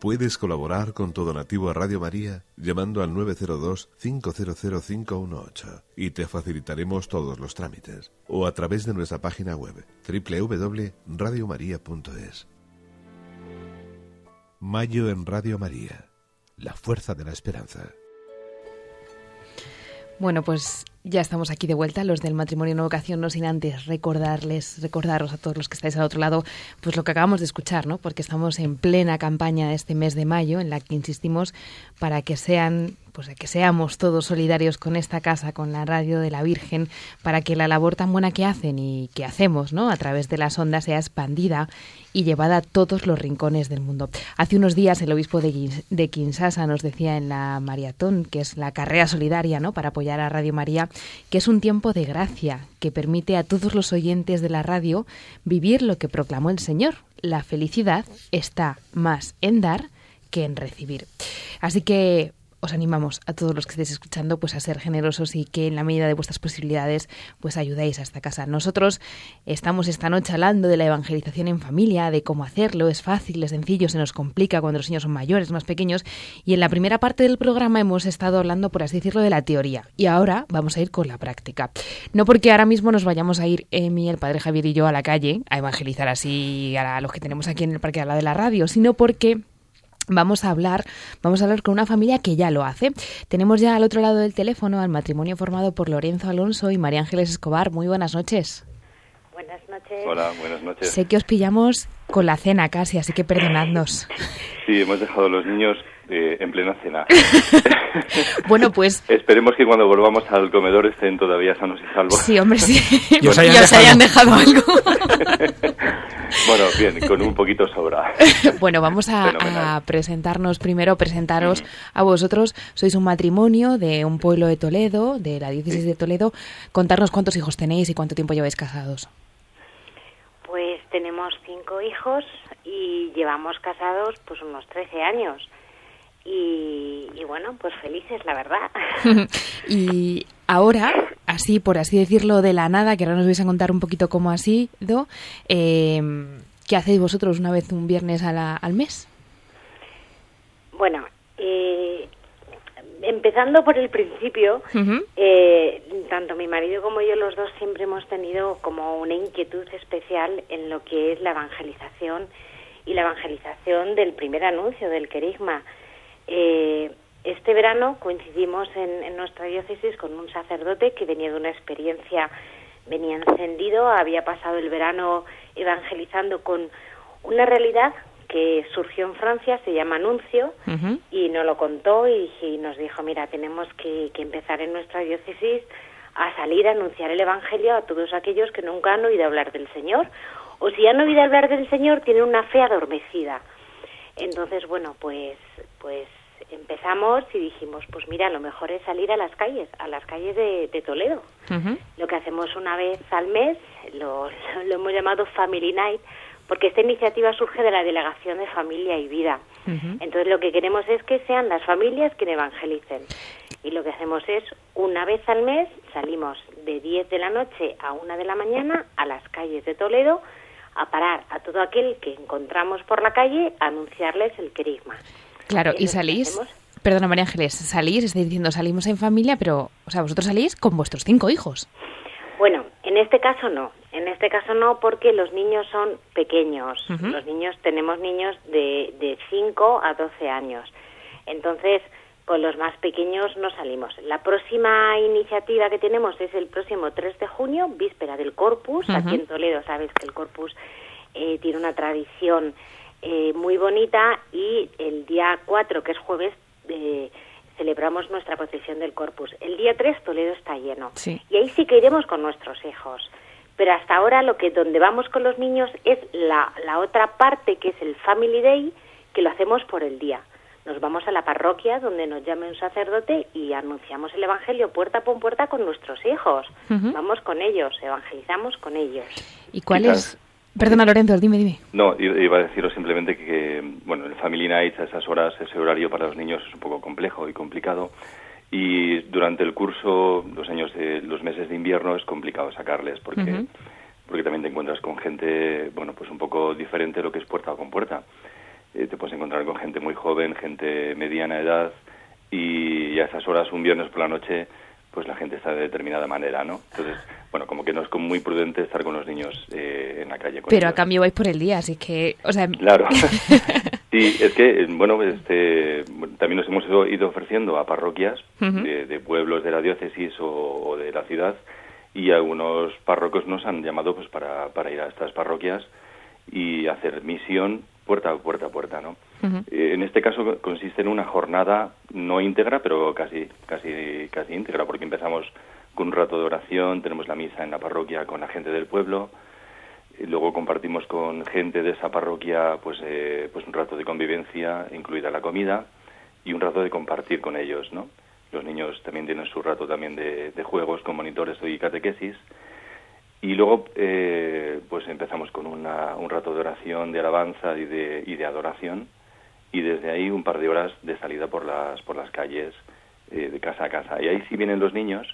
Puedes colaborar con tu donativo a Radio María llamando al 902-500-518 y te facilitaremos todos los trámites o a través de nuestra página web www.radiomaria.es. Mayo en Radio María, la fuerza de la esperanza. Bueno, pues ya estamos aquí de vuelta, los del matrimonio en vocación, no sin antes recordarles, recordaros a todos los que estáis al otro lado, pues lo que acabamos de escuchar, ¿no? Porque estamos en plena campaña de este mes de mayo, en la que insistimos para que sean pues que seamos todos solidarios con esta casa, con la radio de la Virgen, para que la labor tan buena que hacen y que hacemos, ¿no? A través de las ondas sea expandida y llevada a todos los rincones del mundo. Hace unos días el obispo de, de Kinshasa nos decía en la maratón, que es la carrera solidaria, ¿no? Para apoyar a Radio María, que es un tiempo de gracia que permite a todos los oyentes de la radio vivir lo que proclamó el Señor. La felicidad está más en dar que en recibir. Así que os animamos a todos los que estéis escuchando pues a ser generosos y que en la medida de vuestras posibilidades pues ayudéis a esta casa. Nosotros estamos esta noche hablando de la evangelización en familia, de cómo hacerlo, es fácil, es sencillo, se nos complica cuando los niños son mayores, más pequeños y en la primera parte del programa hemos estado hablando por así decirlo de la teoría y ahora vamos a ir con la práctica. No porque ahora mismo nos vayamos a ir Emi, el padre Javier y yo a la calle a evangelizar así a los que tenemos aquí en el parque a la de la radio, sino porque Vamos a hablar, vamos a hablar con una familia que ya lo hace. Tenemos ya al otro lado del teléfono al matrimonio formado por Lorenzo Alonso y María Ángeles Escobar. Muy buenas noches. Buenas noches. Hola, buenas noches. Sé que os pillamos con la cena casi, así que perdonadnos. Sí, hemos dejado a los niños eh, en plena cena. Bueno, pues Esperemos que cuando volvamos al comedor estén todavía sanos y salvos. sí, hombre, sí. Y os Y hayan os hayan dejado algo. bueno, bien, con un poquito sobra. Bueno, vamos a presentarnos primero, presentaros a vosotros. Sois un matrimonio de un pueblo de Toledo, de la diócesis de Toledo. Contarnos cuántos hijos tenéis y cuánto tiempo lleváis casados. Pues tenemos cinco hijos y llevamos casados pues unos 13 años. Y, y bueno, pues felices, la verdad. y ahora, así por así decirlo, de la nada, que ahora nos vais a contar un poquito cómo ha sido, eh, ¿qué hacéis vosotros una vez un viernes a la- al mes? Bueno, eh, empezando por el principio, eh, tanto mi marido como yo los dos siempre hemos tenido como una inquietud especial en lo que es la evangelización y la evangelización del primer anuncio del querigma. Eh, este verano coincidimos en, en nuestra diócesis con un sacerdote que venía de una experiencia, venía encendido, había pasado el verano evangelizando con una realidad que surgió en Francia, se llama anuncio, y nos lo contó y, y nos dijo, mira, tenemos que, que empezar en nuestra diócesis a salir a anunciar el Evangelio a todos aquellos que nunca han oído hablar del Señor, o si han oído hablar del Señor, tienen una fe adormecida. Entonces, bueno, pues, pues empezamos y dijimos, pues mira, lo mejor es salir a las calles, a las calles de, de Toledo. Lo que hacemos una vez al mes, lo, lo hemos llamado Family Night, porque esta iniciativa surge de la Delegación de Familia y Vida. Entonces lo que queremos es que sean las familias quienes evangelicen. Y lo que hacemos es, una vez al mes, salimos de 10 de la noche a 1 de la mañana a las calles de Toledo a parar a todo aquel que encontramos por la calle a anunciarles el querigma. Claro, y salís, perdona María Ángeles, salís, estáis diciendo salimos en familia, pero, o sea, vosotros salís con vuestros cinco hijos. Bueno, en este caso no. En este caso no porque los niños son pequeños. Los niños, tenemos niños de, de 5 a 12 años. Entonces, con los más pequeños no salimos. La próxima iniciativa que tenemos es el próximo 3 de junio, víspera del Corpus. Aquí en Toledo sabes que el Corpus eh, tiene una tradición eh, muy bonita y el día 4, que es jueves, eh, celebramos nuestra procesión del Corpus. El día 3 Toledo está lleno. Sí. Y ahí sí que iremos con nuestros hijos. Pero hasta ahora lo que donde vamos con los niños es la, la otra parte que es el Family Day, que lo hacemos por el día. nos vamos a la parroquia donde nos llame un sacerdote y anunciamos el Evangelio puerta por puerta con nuestros hijos. Vamos con ellos, evangelizamos con ellos. ¿Y cuál es? Perdona, Lorenzo, dime, dime. No, iba a deciros simplemente que, bueno, el Family Night a esas horas, ese horario para los niños es un poco complejo y complicado. Y durante el curso, los años de los meses de invierno es complicado sacarles porque porque también te encuentras con gente, bueno, pues un poco diferente de lo que es puerta con puerta. Eh, te puedes encontrar con gente muy joven, gente mediana edad y a esas horas, un viernes por la noche, pues la gente está de determinada manera, ¿no? Entonces, bueno, como que no es como muy prudente estar con los niños eh, en la calle. Pero a cambio vais por el día, así que, o sea... Claro. sí, es que, bueno, este, también nos hemos ido, ofreciendo a parroquias de, pueblos de la diócesis o, de la ciudad y algunos párrocos nos han llamado pues para, para ir a estas parroquias y hacer misión puerta a puerta a puerta, ¿no? Eh, en este caso consiste en una jornada no íntegra, pero casi casi casi íntegra, porque empezamos con un rato de oración, tenemos la misa en la parroquia con la gente del pueblo, luego compartimos con gente de esa parroquia pues eh, pues un rato de convivencia, incluida la comida y un rato de compartir con ellos, ¿no? Los niños también tienen su rato también de, de juegos con monitores y catequesis. Y luego, eh, pues empezamos con una, un rato de oración, de alabanza y de, y de adoración, y desde ahí un par de horas de salida por las, por las calles, eh, de casa a casa. Y ahí sí vienen los niños,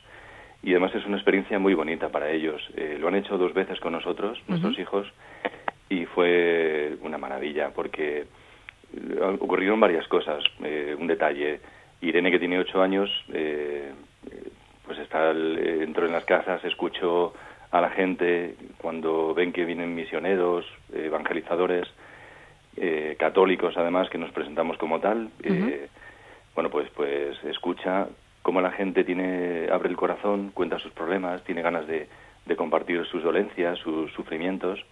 y además es una experiencia muy bonita para ellos. Eh, lo han hecho dos veces con nosotros, nuestros hijos, y fue una maravilla, porque ocurrieron varias cosas. un detalle, Irene, que tiene ocho años, pues está, entró en las casas, escuchó a la gente cuando ven que vienen misioneros, evangelizadores, eh, católicos además, que nos presentamos como tal, eh, bueno, pues, pues escucha cómo la gente tiene, abre el corazón, cuenta sus problemas, tiene ganas de, de compartir sus dolencias, sus sufrimientos,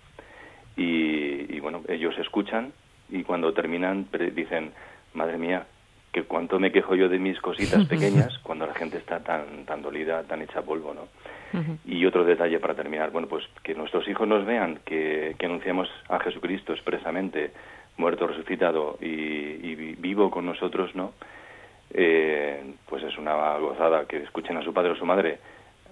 y, y, bueno, ellos escuchan y cuando terminan dicen, madre mía, que cuánto me quejo yo de mis cositas pequeñas cuando la gente está tan, tan dolida, tan hecha polvo, ¿no? Y otro detalle para terminar, bueno, pues que nuestros hijos nos vean que, anunciamos a Jesucristo expresamente, muerto, resucitado y, vivo con nosotros, ¿no? Eh, pues es una gozada que escuchen a su padre o su madre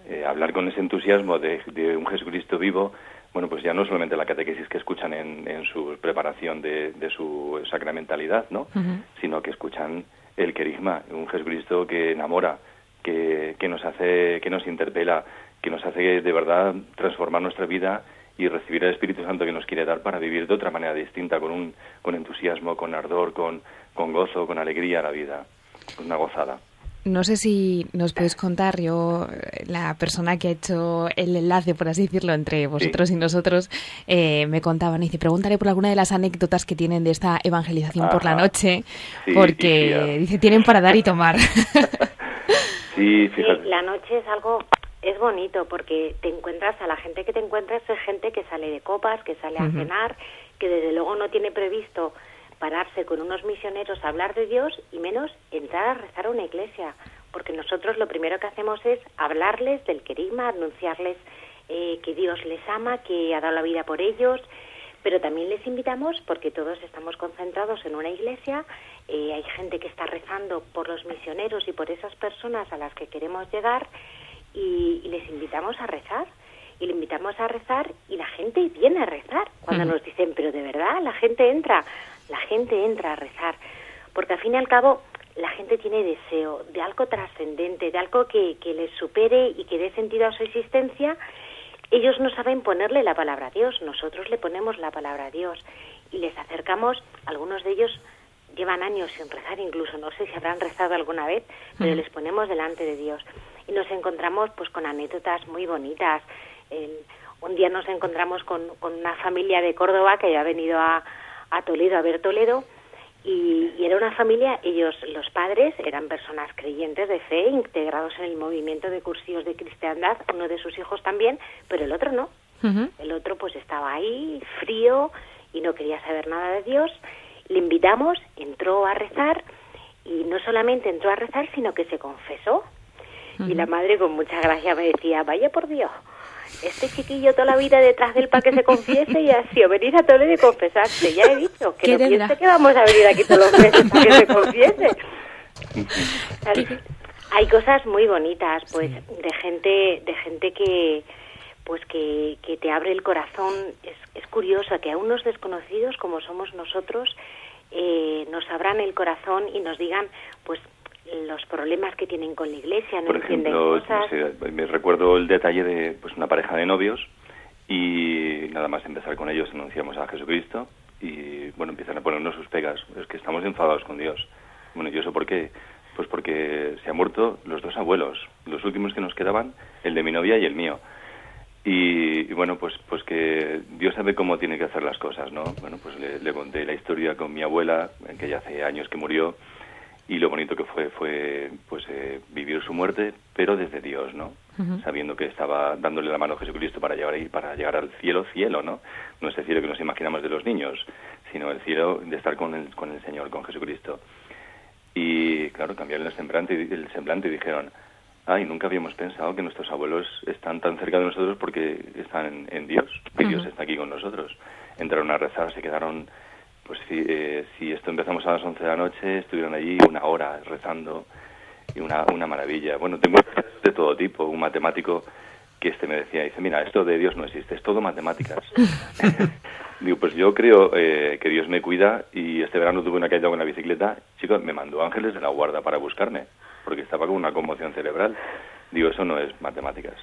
eh, hablar con ese entusiasmo de, un Jesucristo vivo, bueno, pues ya no solamente la catequesis que escuchan en, su preparación de, su sacramentalidad, ¿no? Sino que escuchan el querigma, un Jesucristo que enamora, que, que nos hace, que nos interpela, que nos hace de verdad transformar nuestra vida y recibir el Espíritu Santo que nos quiere dar para vivir de otra manera distinta, con, un, con entusiasmo, con ardor, con, con gozo, con alegría la vida. Una gozada. No sé si nos podéis contar, yo, la persona que ha hecho el enlace, por así decirlo, entre vosotros y nosotros, eh, me contaban, y dice, pregúntale por alguna de las anécdotas que tienen de esta evangelización por la noche, porque, dice, tienen para dar y tomar. sí, fíjate. la noche es algo es bonito porque te encuentras a la gente que te encuentras es gente que sale de copas, que sale a cenar, que desde luego no tiene previsto pararse con unos misioneros a hablar de Dios y menos entrar a rezar a una iglesia, porque nosotros lo primero que hacemos es hablarles del querigma, anunciarles eh, que Dios les ama, que ha dado la vida por ellos, pero también les invitamos porque todos estamos concentrados en una iglesia, eh, hay gente que está rezando por los misioneros y por esas personas a las que queremos llegar y, les invitamos a rezar. Y le invitamos a rezar y la gente viene a rezar. Cuando nos dicen, pero de verdad, la gente entra, la gente entra a rezar. Porque al fin y al cabo, la gente tiene deseo de algo trascendente, de algo que, que les supere y que dé sentido a su existencia. Ellos no saben ponerle la palabra a Dios, nosotros le ponemos la palabra a Dios y les acercamos, algunos de ellos llevan años sin rezar, incluso no sé si habrán rezado alguna vez, pero les ponemos delante de Dios y nos encontramos pues con anécdotas muy bonitas. un día nos encontramos con, una familia de Córdoba que había venido a, Toledo a ver Toledo y, era una familia, ellos, los padres, eran personas creyentes de fe, integrados en el movimiento de cursillos de cristiandad, uno de sus hijos también, pero el otro no. El otro pues estaba ahí, frío, y no quería saber nada de Dios. Le invitamos, entró a rezar, y no solamente entró a rezar, sino que se confesó y la madre con mucha gracia me decía, vaya por Dios, este chiquillo toda la vida detrás del para que se confiese y así, o venir a Toledo y confesarse. Ya he dicho, que no piense que vamos a venir aquí todos los meses para que se confiese. Hay cosas muy bonitas, pues, de gente, de gente que, pues que, que te abre el corazón. Es, es curioso que a unos desconocidos como somos nosotros eh, nos abran el corazón y nos digan, pues, los problemas que tienen con la iglesia, no Por entienden ejemplo, cosas. me recuerdo el detalle de pues una pareja de novios y nada más empezar con ellos anunciamos a Jesucristo y bueno, empiezan a ponernos sus pegas. Es que estamos enfadados con Dios. Bueno, ¿y eso por qué? Pues porque se han muerto los dos abuelos, los últimos que nos quedaban, el de mi novia y el mío. Y, y bueno, pues pues que Dios sabe cómo tiene que hacer las cosas, ¿no? Bueno, pues le, le conté la historia con mi abuela, que ya hace años que murió, y lo bonito que fue fue pues eh, vivir su muerte pero desde Dios no sabiendo que estaba dándole la mano a Jesucristo para llegar ahí para llegar al cielo cielo no no ese cielo que nos imaginamos de los niños sino el cielo de estar con el con el Señor con Jesucristo. Y claro cambiaron el semblante y- el semblante y dijeron ay nunca habíamos pensado que nuestros abuelos están tan cerca de nosotros porque están en, en Dios que Dios está aquí con nosotros entraron a rezar se quedaron pues si, eh, si esto empezamos a las 11 de la noche, estuvieron allí una hora rezando y una, una maravilla. Bueno, tengo de todo tipo. Un matemático que este me decía, dice, mira, esto de Dios no existe, es todo matemáticas. Digo, pues yo creo eh, que Dios me cuida y este verano tuve una caída con la bicicleta. Chico, me mandó ángeles de la guarda para buscarme, porque estaba con una conmoción cerebral. Digo, eso no es matemáticas.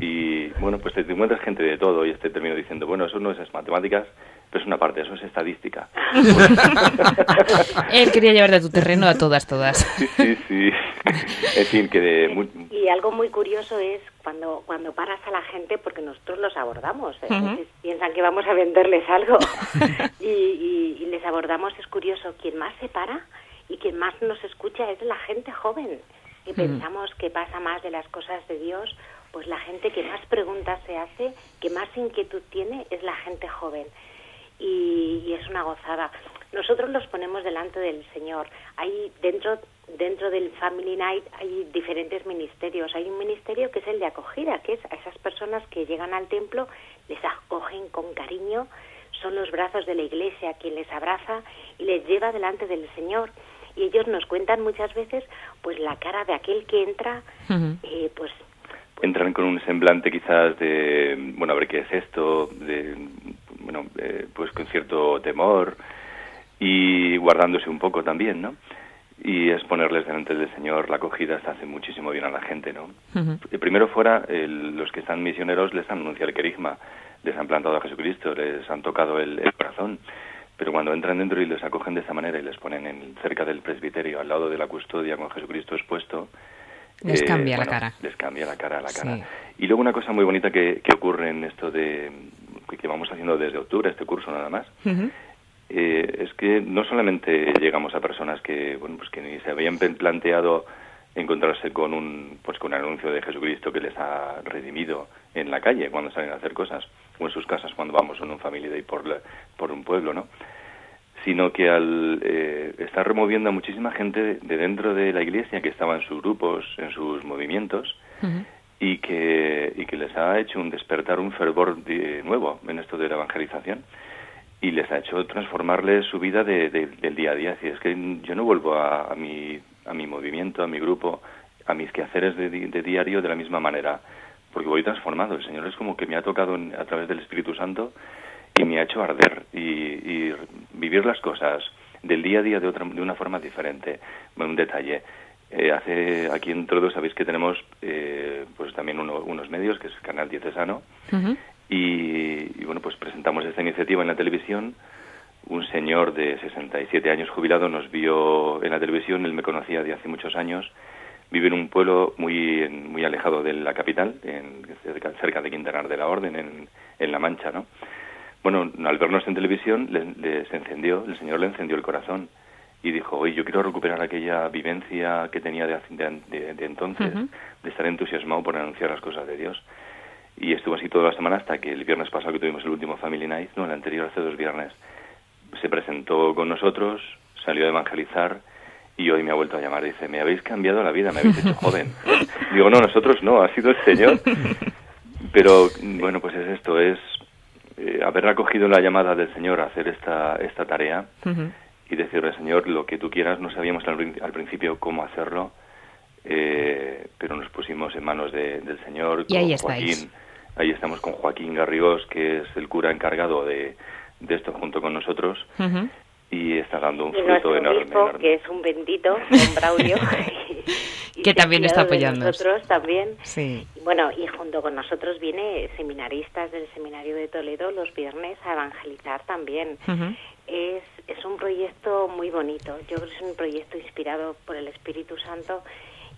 Y bueno, pues te encuentras gente de todo y este termino diciendo, bueno, eso no es matemáticas, pero es una parte, eso es estadística. Él quería llevarte a tu terreno a todas, todas. Sí, sí, sí. En fin, que de Y algo muy curioso es cuando, cuando paras a la gente, porque nosotros los abordamos, ¿eh? Piensan que vamos a venderles algo y, y- y les abordamos, es curioso, quien más se para y quien más nos escucha es la gente joven. Y pensamos que pasa más de las cosas de Dios, pues la gente que más preguntas se hace, que más inquietud tiene, es la gente joven y, y es una gozada. Nosotros los ponemos delante del Señor. Hay dentro dentro del Family Night hay diferentes ministerios. Hay un ministerio que es el de acogida, que es a esas personas que llegan al templo, les acogen con cariño, son los brazos de la iglesia quien les abraza y les lleva delante del Señor. Y ellos nos cuentan muchas veces pues la cara de aquel que entra, eh, pues entran con un semblante quizás de, bueno, a ver qué es esto, de, bueno, eh, pues con cierto temor y guardándose un poco también, ¿no? Y es ponerles delante del Señor la acogida, se hace muchísimo bien a la gente, ¿no? Eh, Primero fuera, el- los que están misioneros les han anunciado el querigma, les han plantado a Jesucristo, les han tocado el, el corazón, pero cuando entran dentro y les acogen de esa manera y les ponen en, cerca del presbiterio, al lado de la custodia con Jesucristo expuesto, Les eh, cambia la cara. Les cambia la cara, la Sí. cara. Y luego una cosa muy bonita que, que ocurre en esto de que vamos haciendo desde octubre, este curso nada más, eh, es que no solamente llegamos a personas que bueno pues que ni se habían planteado encontrarse con un pues con un anuncio de Jesucristo que les ha redimido en la calle cuando salen a hacer cosas o en sus casas cuando vamos en un family day por la- por un pueblo no sino que al eh, estar removiendo a muchísima gente de, de dentro de la iglesia que estaba en sus grupos en sus movimientos y que, y que les ha hecho un despertar, un fervor de- nuevo en esto de la evangelización y les ha hecho transformarles su vida de- de- del día a día. Así es que yo no vuelvo a, a mi, a mi movimiento, a mi grupo, a mis quehaceres de, de diario de la misma manera, porque voy transformado. El Señor es como que me ha tocado a través del Espíritu Santo y me ha hecho arder y, vivir las cosas del día a día de, otra, de una forma diferente. Un detalle. Eh, hace aquí en Trodo sabéis que tenemos eh, pues también uno- unos medios que es el canal Diocesano y, y, bueno pues presentamos esta iniciativa en la televisión. Un señor de 67 años jubilado nos vio en la televisión. Él me conocía de hace muchos años. Vive en un pueblo muy en- muy alejado de la capital en, cerca, cerca de Quintanar de la Orden en, en La Mancha no bueno al vernos en televisión le, le- se encendió el señor le encendió el corazón y dijo, oye, yo quiero recuperar aquella vivencia que tenía de, de- de- entonces, Ujú. de estar entusiasmado por anunciar las cosas de Dios. Y estuvo así toda la semana hasta que el viernes pasado que tuvimos el último Family Night, no, el anterior hace dos viernes, se presentó con nosotros, salió a evangelizar y hoy me ha vuelto a llamar dice, me habéis cambiado la vida, me habéis hecho joven. Digo, no, nosotros no, ha sido el Señor. Pero bueno, pues es esto, es eh, haber acogido la llamada del Señor a hacer esta, esta tarea y decirle, Señor, lo que tú quieras, no sabíamos al, principio cómo hacerlo, eh, pero nos pusimos en manos del Señor. Y ahí Joaquín, ahí estamos con Joaquín Garrigós, que es el cura encargado de, de esto junto con nosotros. Y está dando un fruto enorme, que es un bendito, un Braulio. que también está apoyando. Nosotros también. Sí. Bueno, y junto con nosotros viene seminaristas del Seminario de Toledo los viernes a evangelizar también. es, es un proyecto muy bonito. Yo creo que es un proyecto inspirado por el Espíritu Santo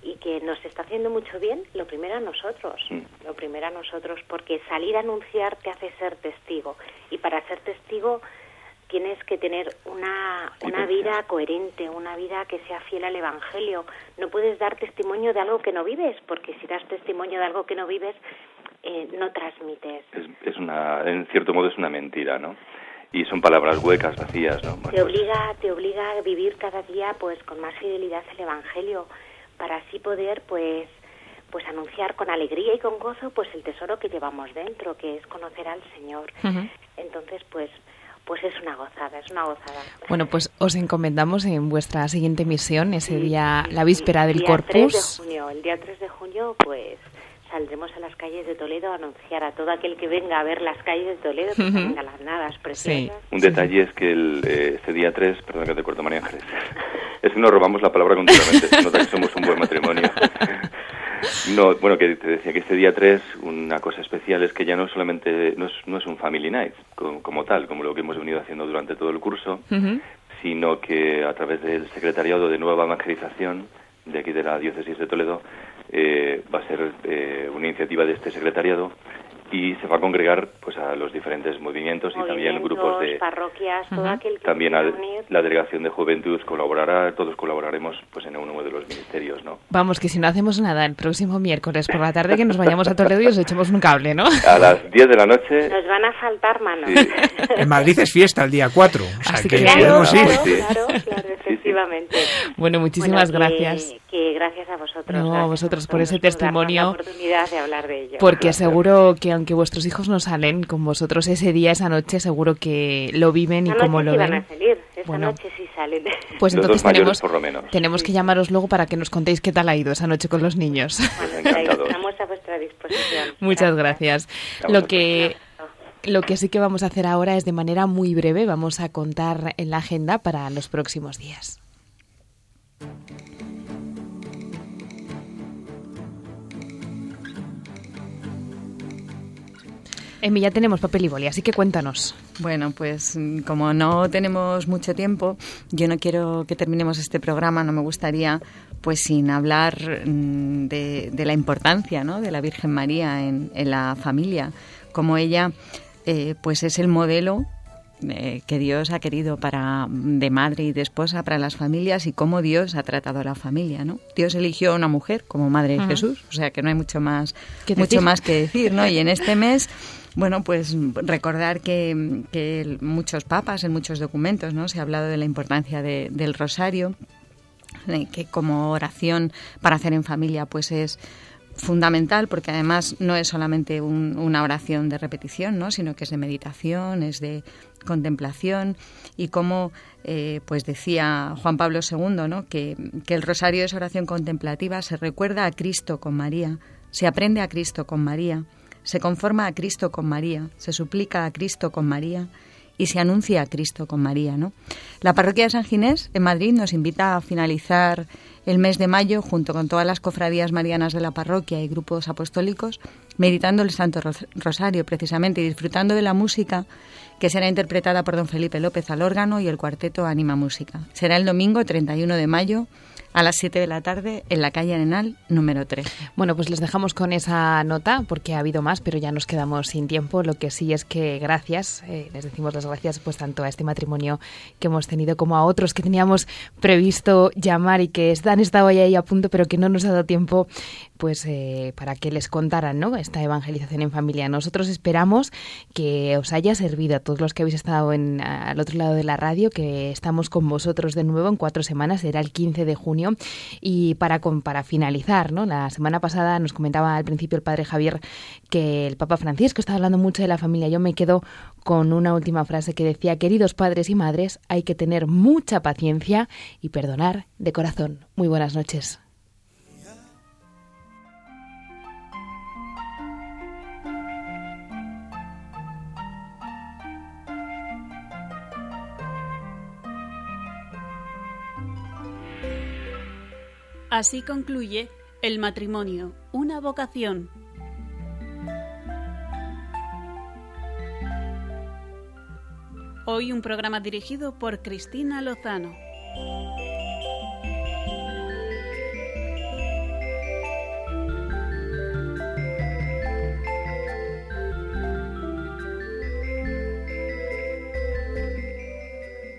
y que nos está haciendo mucho bien, lo primero a nosotros, mm. lo primero a nosotros, porque salir a anunciar te hace ser testigo y para ser testigo tienes que tener una, una vida coherente, una vida que sea fiel al Evangelio. No puedes dar testimonio de algo que no vives, porque si das testimonio de algo que no vives, eh, no transmites. Es, es, una, en cierto modo es una mentira, ¿no? Y son palabras huecas, vacías, ¿no? te pues obliga, te obliga a vivir cada día, pues, con más fidelidad el Evangelio, para así poder, pues, pues anunciar con alegría y con gozo, pues, el tesoro que llevamos dentro, que es conocer al Señor. Entonces, pues, pues es una gozada, es una gozada. Bueno, pues os encomendamos en vuestra siguiente misión, ese día, la víspera del el día Corpus. 3 de junio, el día 3 de junio, pues saldremos a las calles de Toledo a anunciar a todo aquel que venga a ver las calles de Toledo, que venga las nadas preciosas. Un detalle es que el, eh, este día 3, perdón que te corto María Ángeles, es que nos robamos la palabra continuamente, se nota que somos un buen matrimonio. No, bueno, que te decía que este día 3, una cosa especial es que ya no solamente, no es, no es un Family Night como, tal, como lo que hemos venido haciendo durante todo el curso, sino que a través del Secretariado de Nueva Evangelización de aquí de la Diócesis de Toledo eh, va a ser eh, una iniciativa de este secretariado y se va a congregar pues a los diferentes movimientos, y también grupos de parroquias, todo aquel que también la delegación de juventud colaborará, todos colaboraremos pues en uno de los ministerios, ¿no? Vamos, que si no hacemos nada el próximo miércoles por la tarde que nos vayamos a Toledo y os echemos un cable, ¿no? A las 10 de la noche. Nos van a faltar manos. en Madrid es fiesta el día 4, o sea que, podemos ir. Claro, claro, efectivamente. Bueno, muchísimas gracias. Que gracias a vosotros. No, a vosotros por ese testimonio. La oportunidad de hablar de ello. Porque seguro que aunque vuestros hijos no salen con vosotros ese día, esa noche, seguro que lo viven y como lo ven. a salir. Esa noche sí salen. Pues entonces tenemos, por lo menos. tenemos que llamaros luego para que nos contéis qué tal ha ido esa noche con los niños. estamos a vuestra disposición. Muchas gracias. Lo que lo que sí que vamos a hacer ahora es de manera muy breve, vamos a contar en la agenda para los próximos días. Emi, ya tenemos papel y boli, así que cuéntanos. Bueno, pues mm, como no tenemos mucho tiempo, yo no quiero que terminemos este programa, no me gustaría pues sin hablar mm, de, la importancia ¿no? de la Virgen María en, la familia, como ella eh, pues es el modelo eh, que Dios ha querido para de madre y de esposa para las familias y cómo Dios ha tratado a la familia, ¿no? Dios eligió a una mujer como madre de Jesús, o sea que no hay mucho más mucho más que decir, ¿no? Y en este mes bueno, pues recordar que, muchos papas, en muchos documentos, ¿no? Se ha hablado de la importancia del rosario, que como oración para hacer en familia, pues es fundamental porque además no es solamente una oración de repetición, ¿no? sino que es de meditación, es de contemplación y como eh, pues decía Juan Pablo II, ¿no? que el rosario es oración contemplativa, se recuerda a Cristo con María, se aprende a Cristo con María, se conforma a Cristo con María, se suplica a Cristo con María y se anuncia a Cristo con María. ¿no? La parroquia de San Ginés en Madrid nos invita a finalizar el mes de mayo junto con todas las cofradías marianas de la parroquia y grupos apostólicos, meditando el Santo Rosario precisamente y disfrutando de la música que será interpretada por don Felipe López al órgano y el cuarteto Anima Música. Será el domingo 31 de mayo a las 7 de la tarde en la calle Arenal número 3. Bueno, pues les dejamos con esa nota porque ha habido más, pero ya nos quedamos sin tiempo. Lo que sí es que gracias, eh, les decimos las gracias pues tanto a este matrimonio que hemos tenido como a otros que teníamos previsto llamar y que han estado ahí a punto, pero que no nos ha dado tiempo pues eh, para que les contaran ¿no? esta evangelización en familia. Nosotros esperamos que os haya servido a todos los que habéis estado en, al otro lado de la radio, que estamos con vosotros de nuevo en cuatro semanas, será el 15 de junio. Y para, para finalizar, ¿no? la semana pasada nos comentaba al principio el padre Javier que el Papa Francisco estaba hablando mucho de la familia. Yo me quedo con una última frase que decía, queridos padres y madres, hay que tener mucha paciencia y perdonar de corazón. Muy buenas noches. Así concluye El matrimonio, una vocación. Hoy un programa dirigido por Cristina Lozano.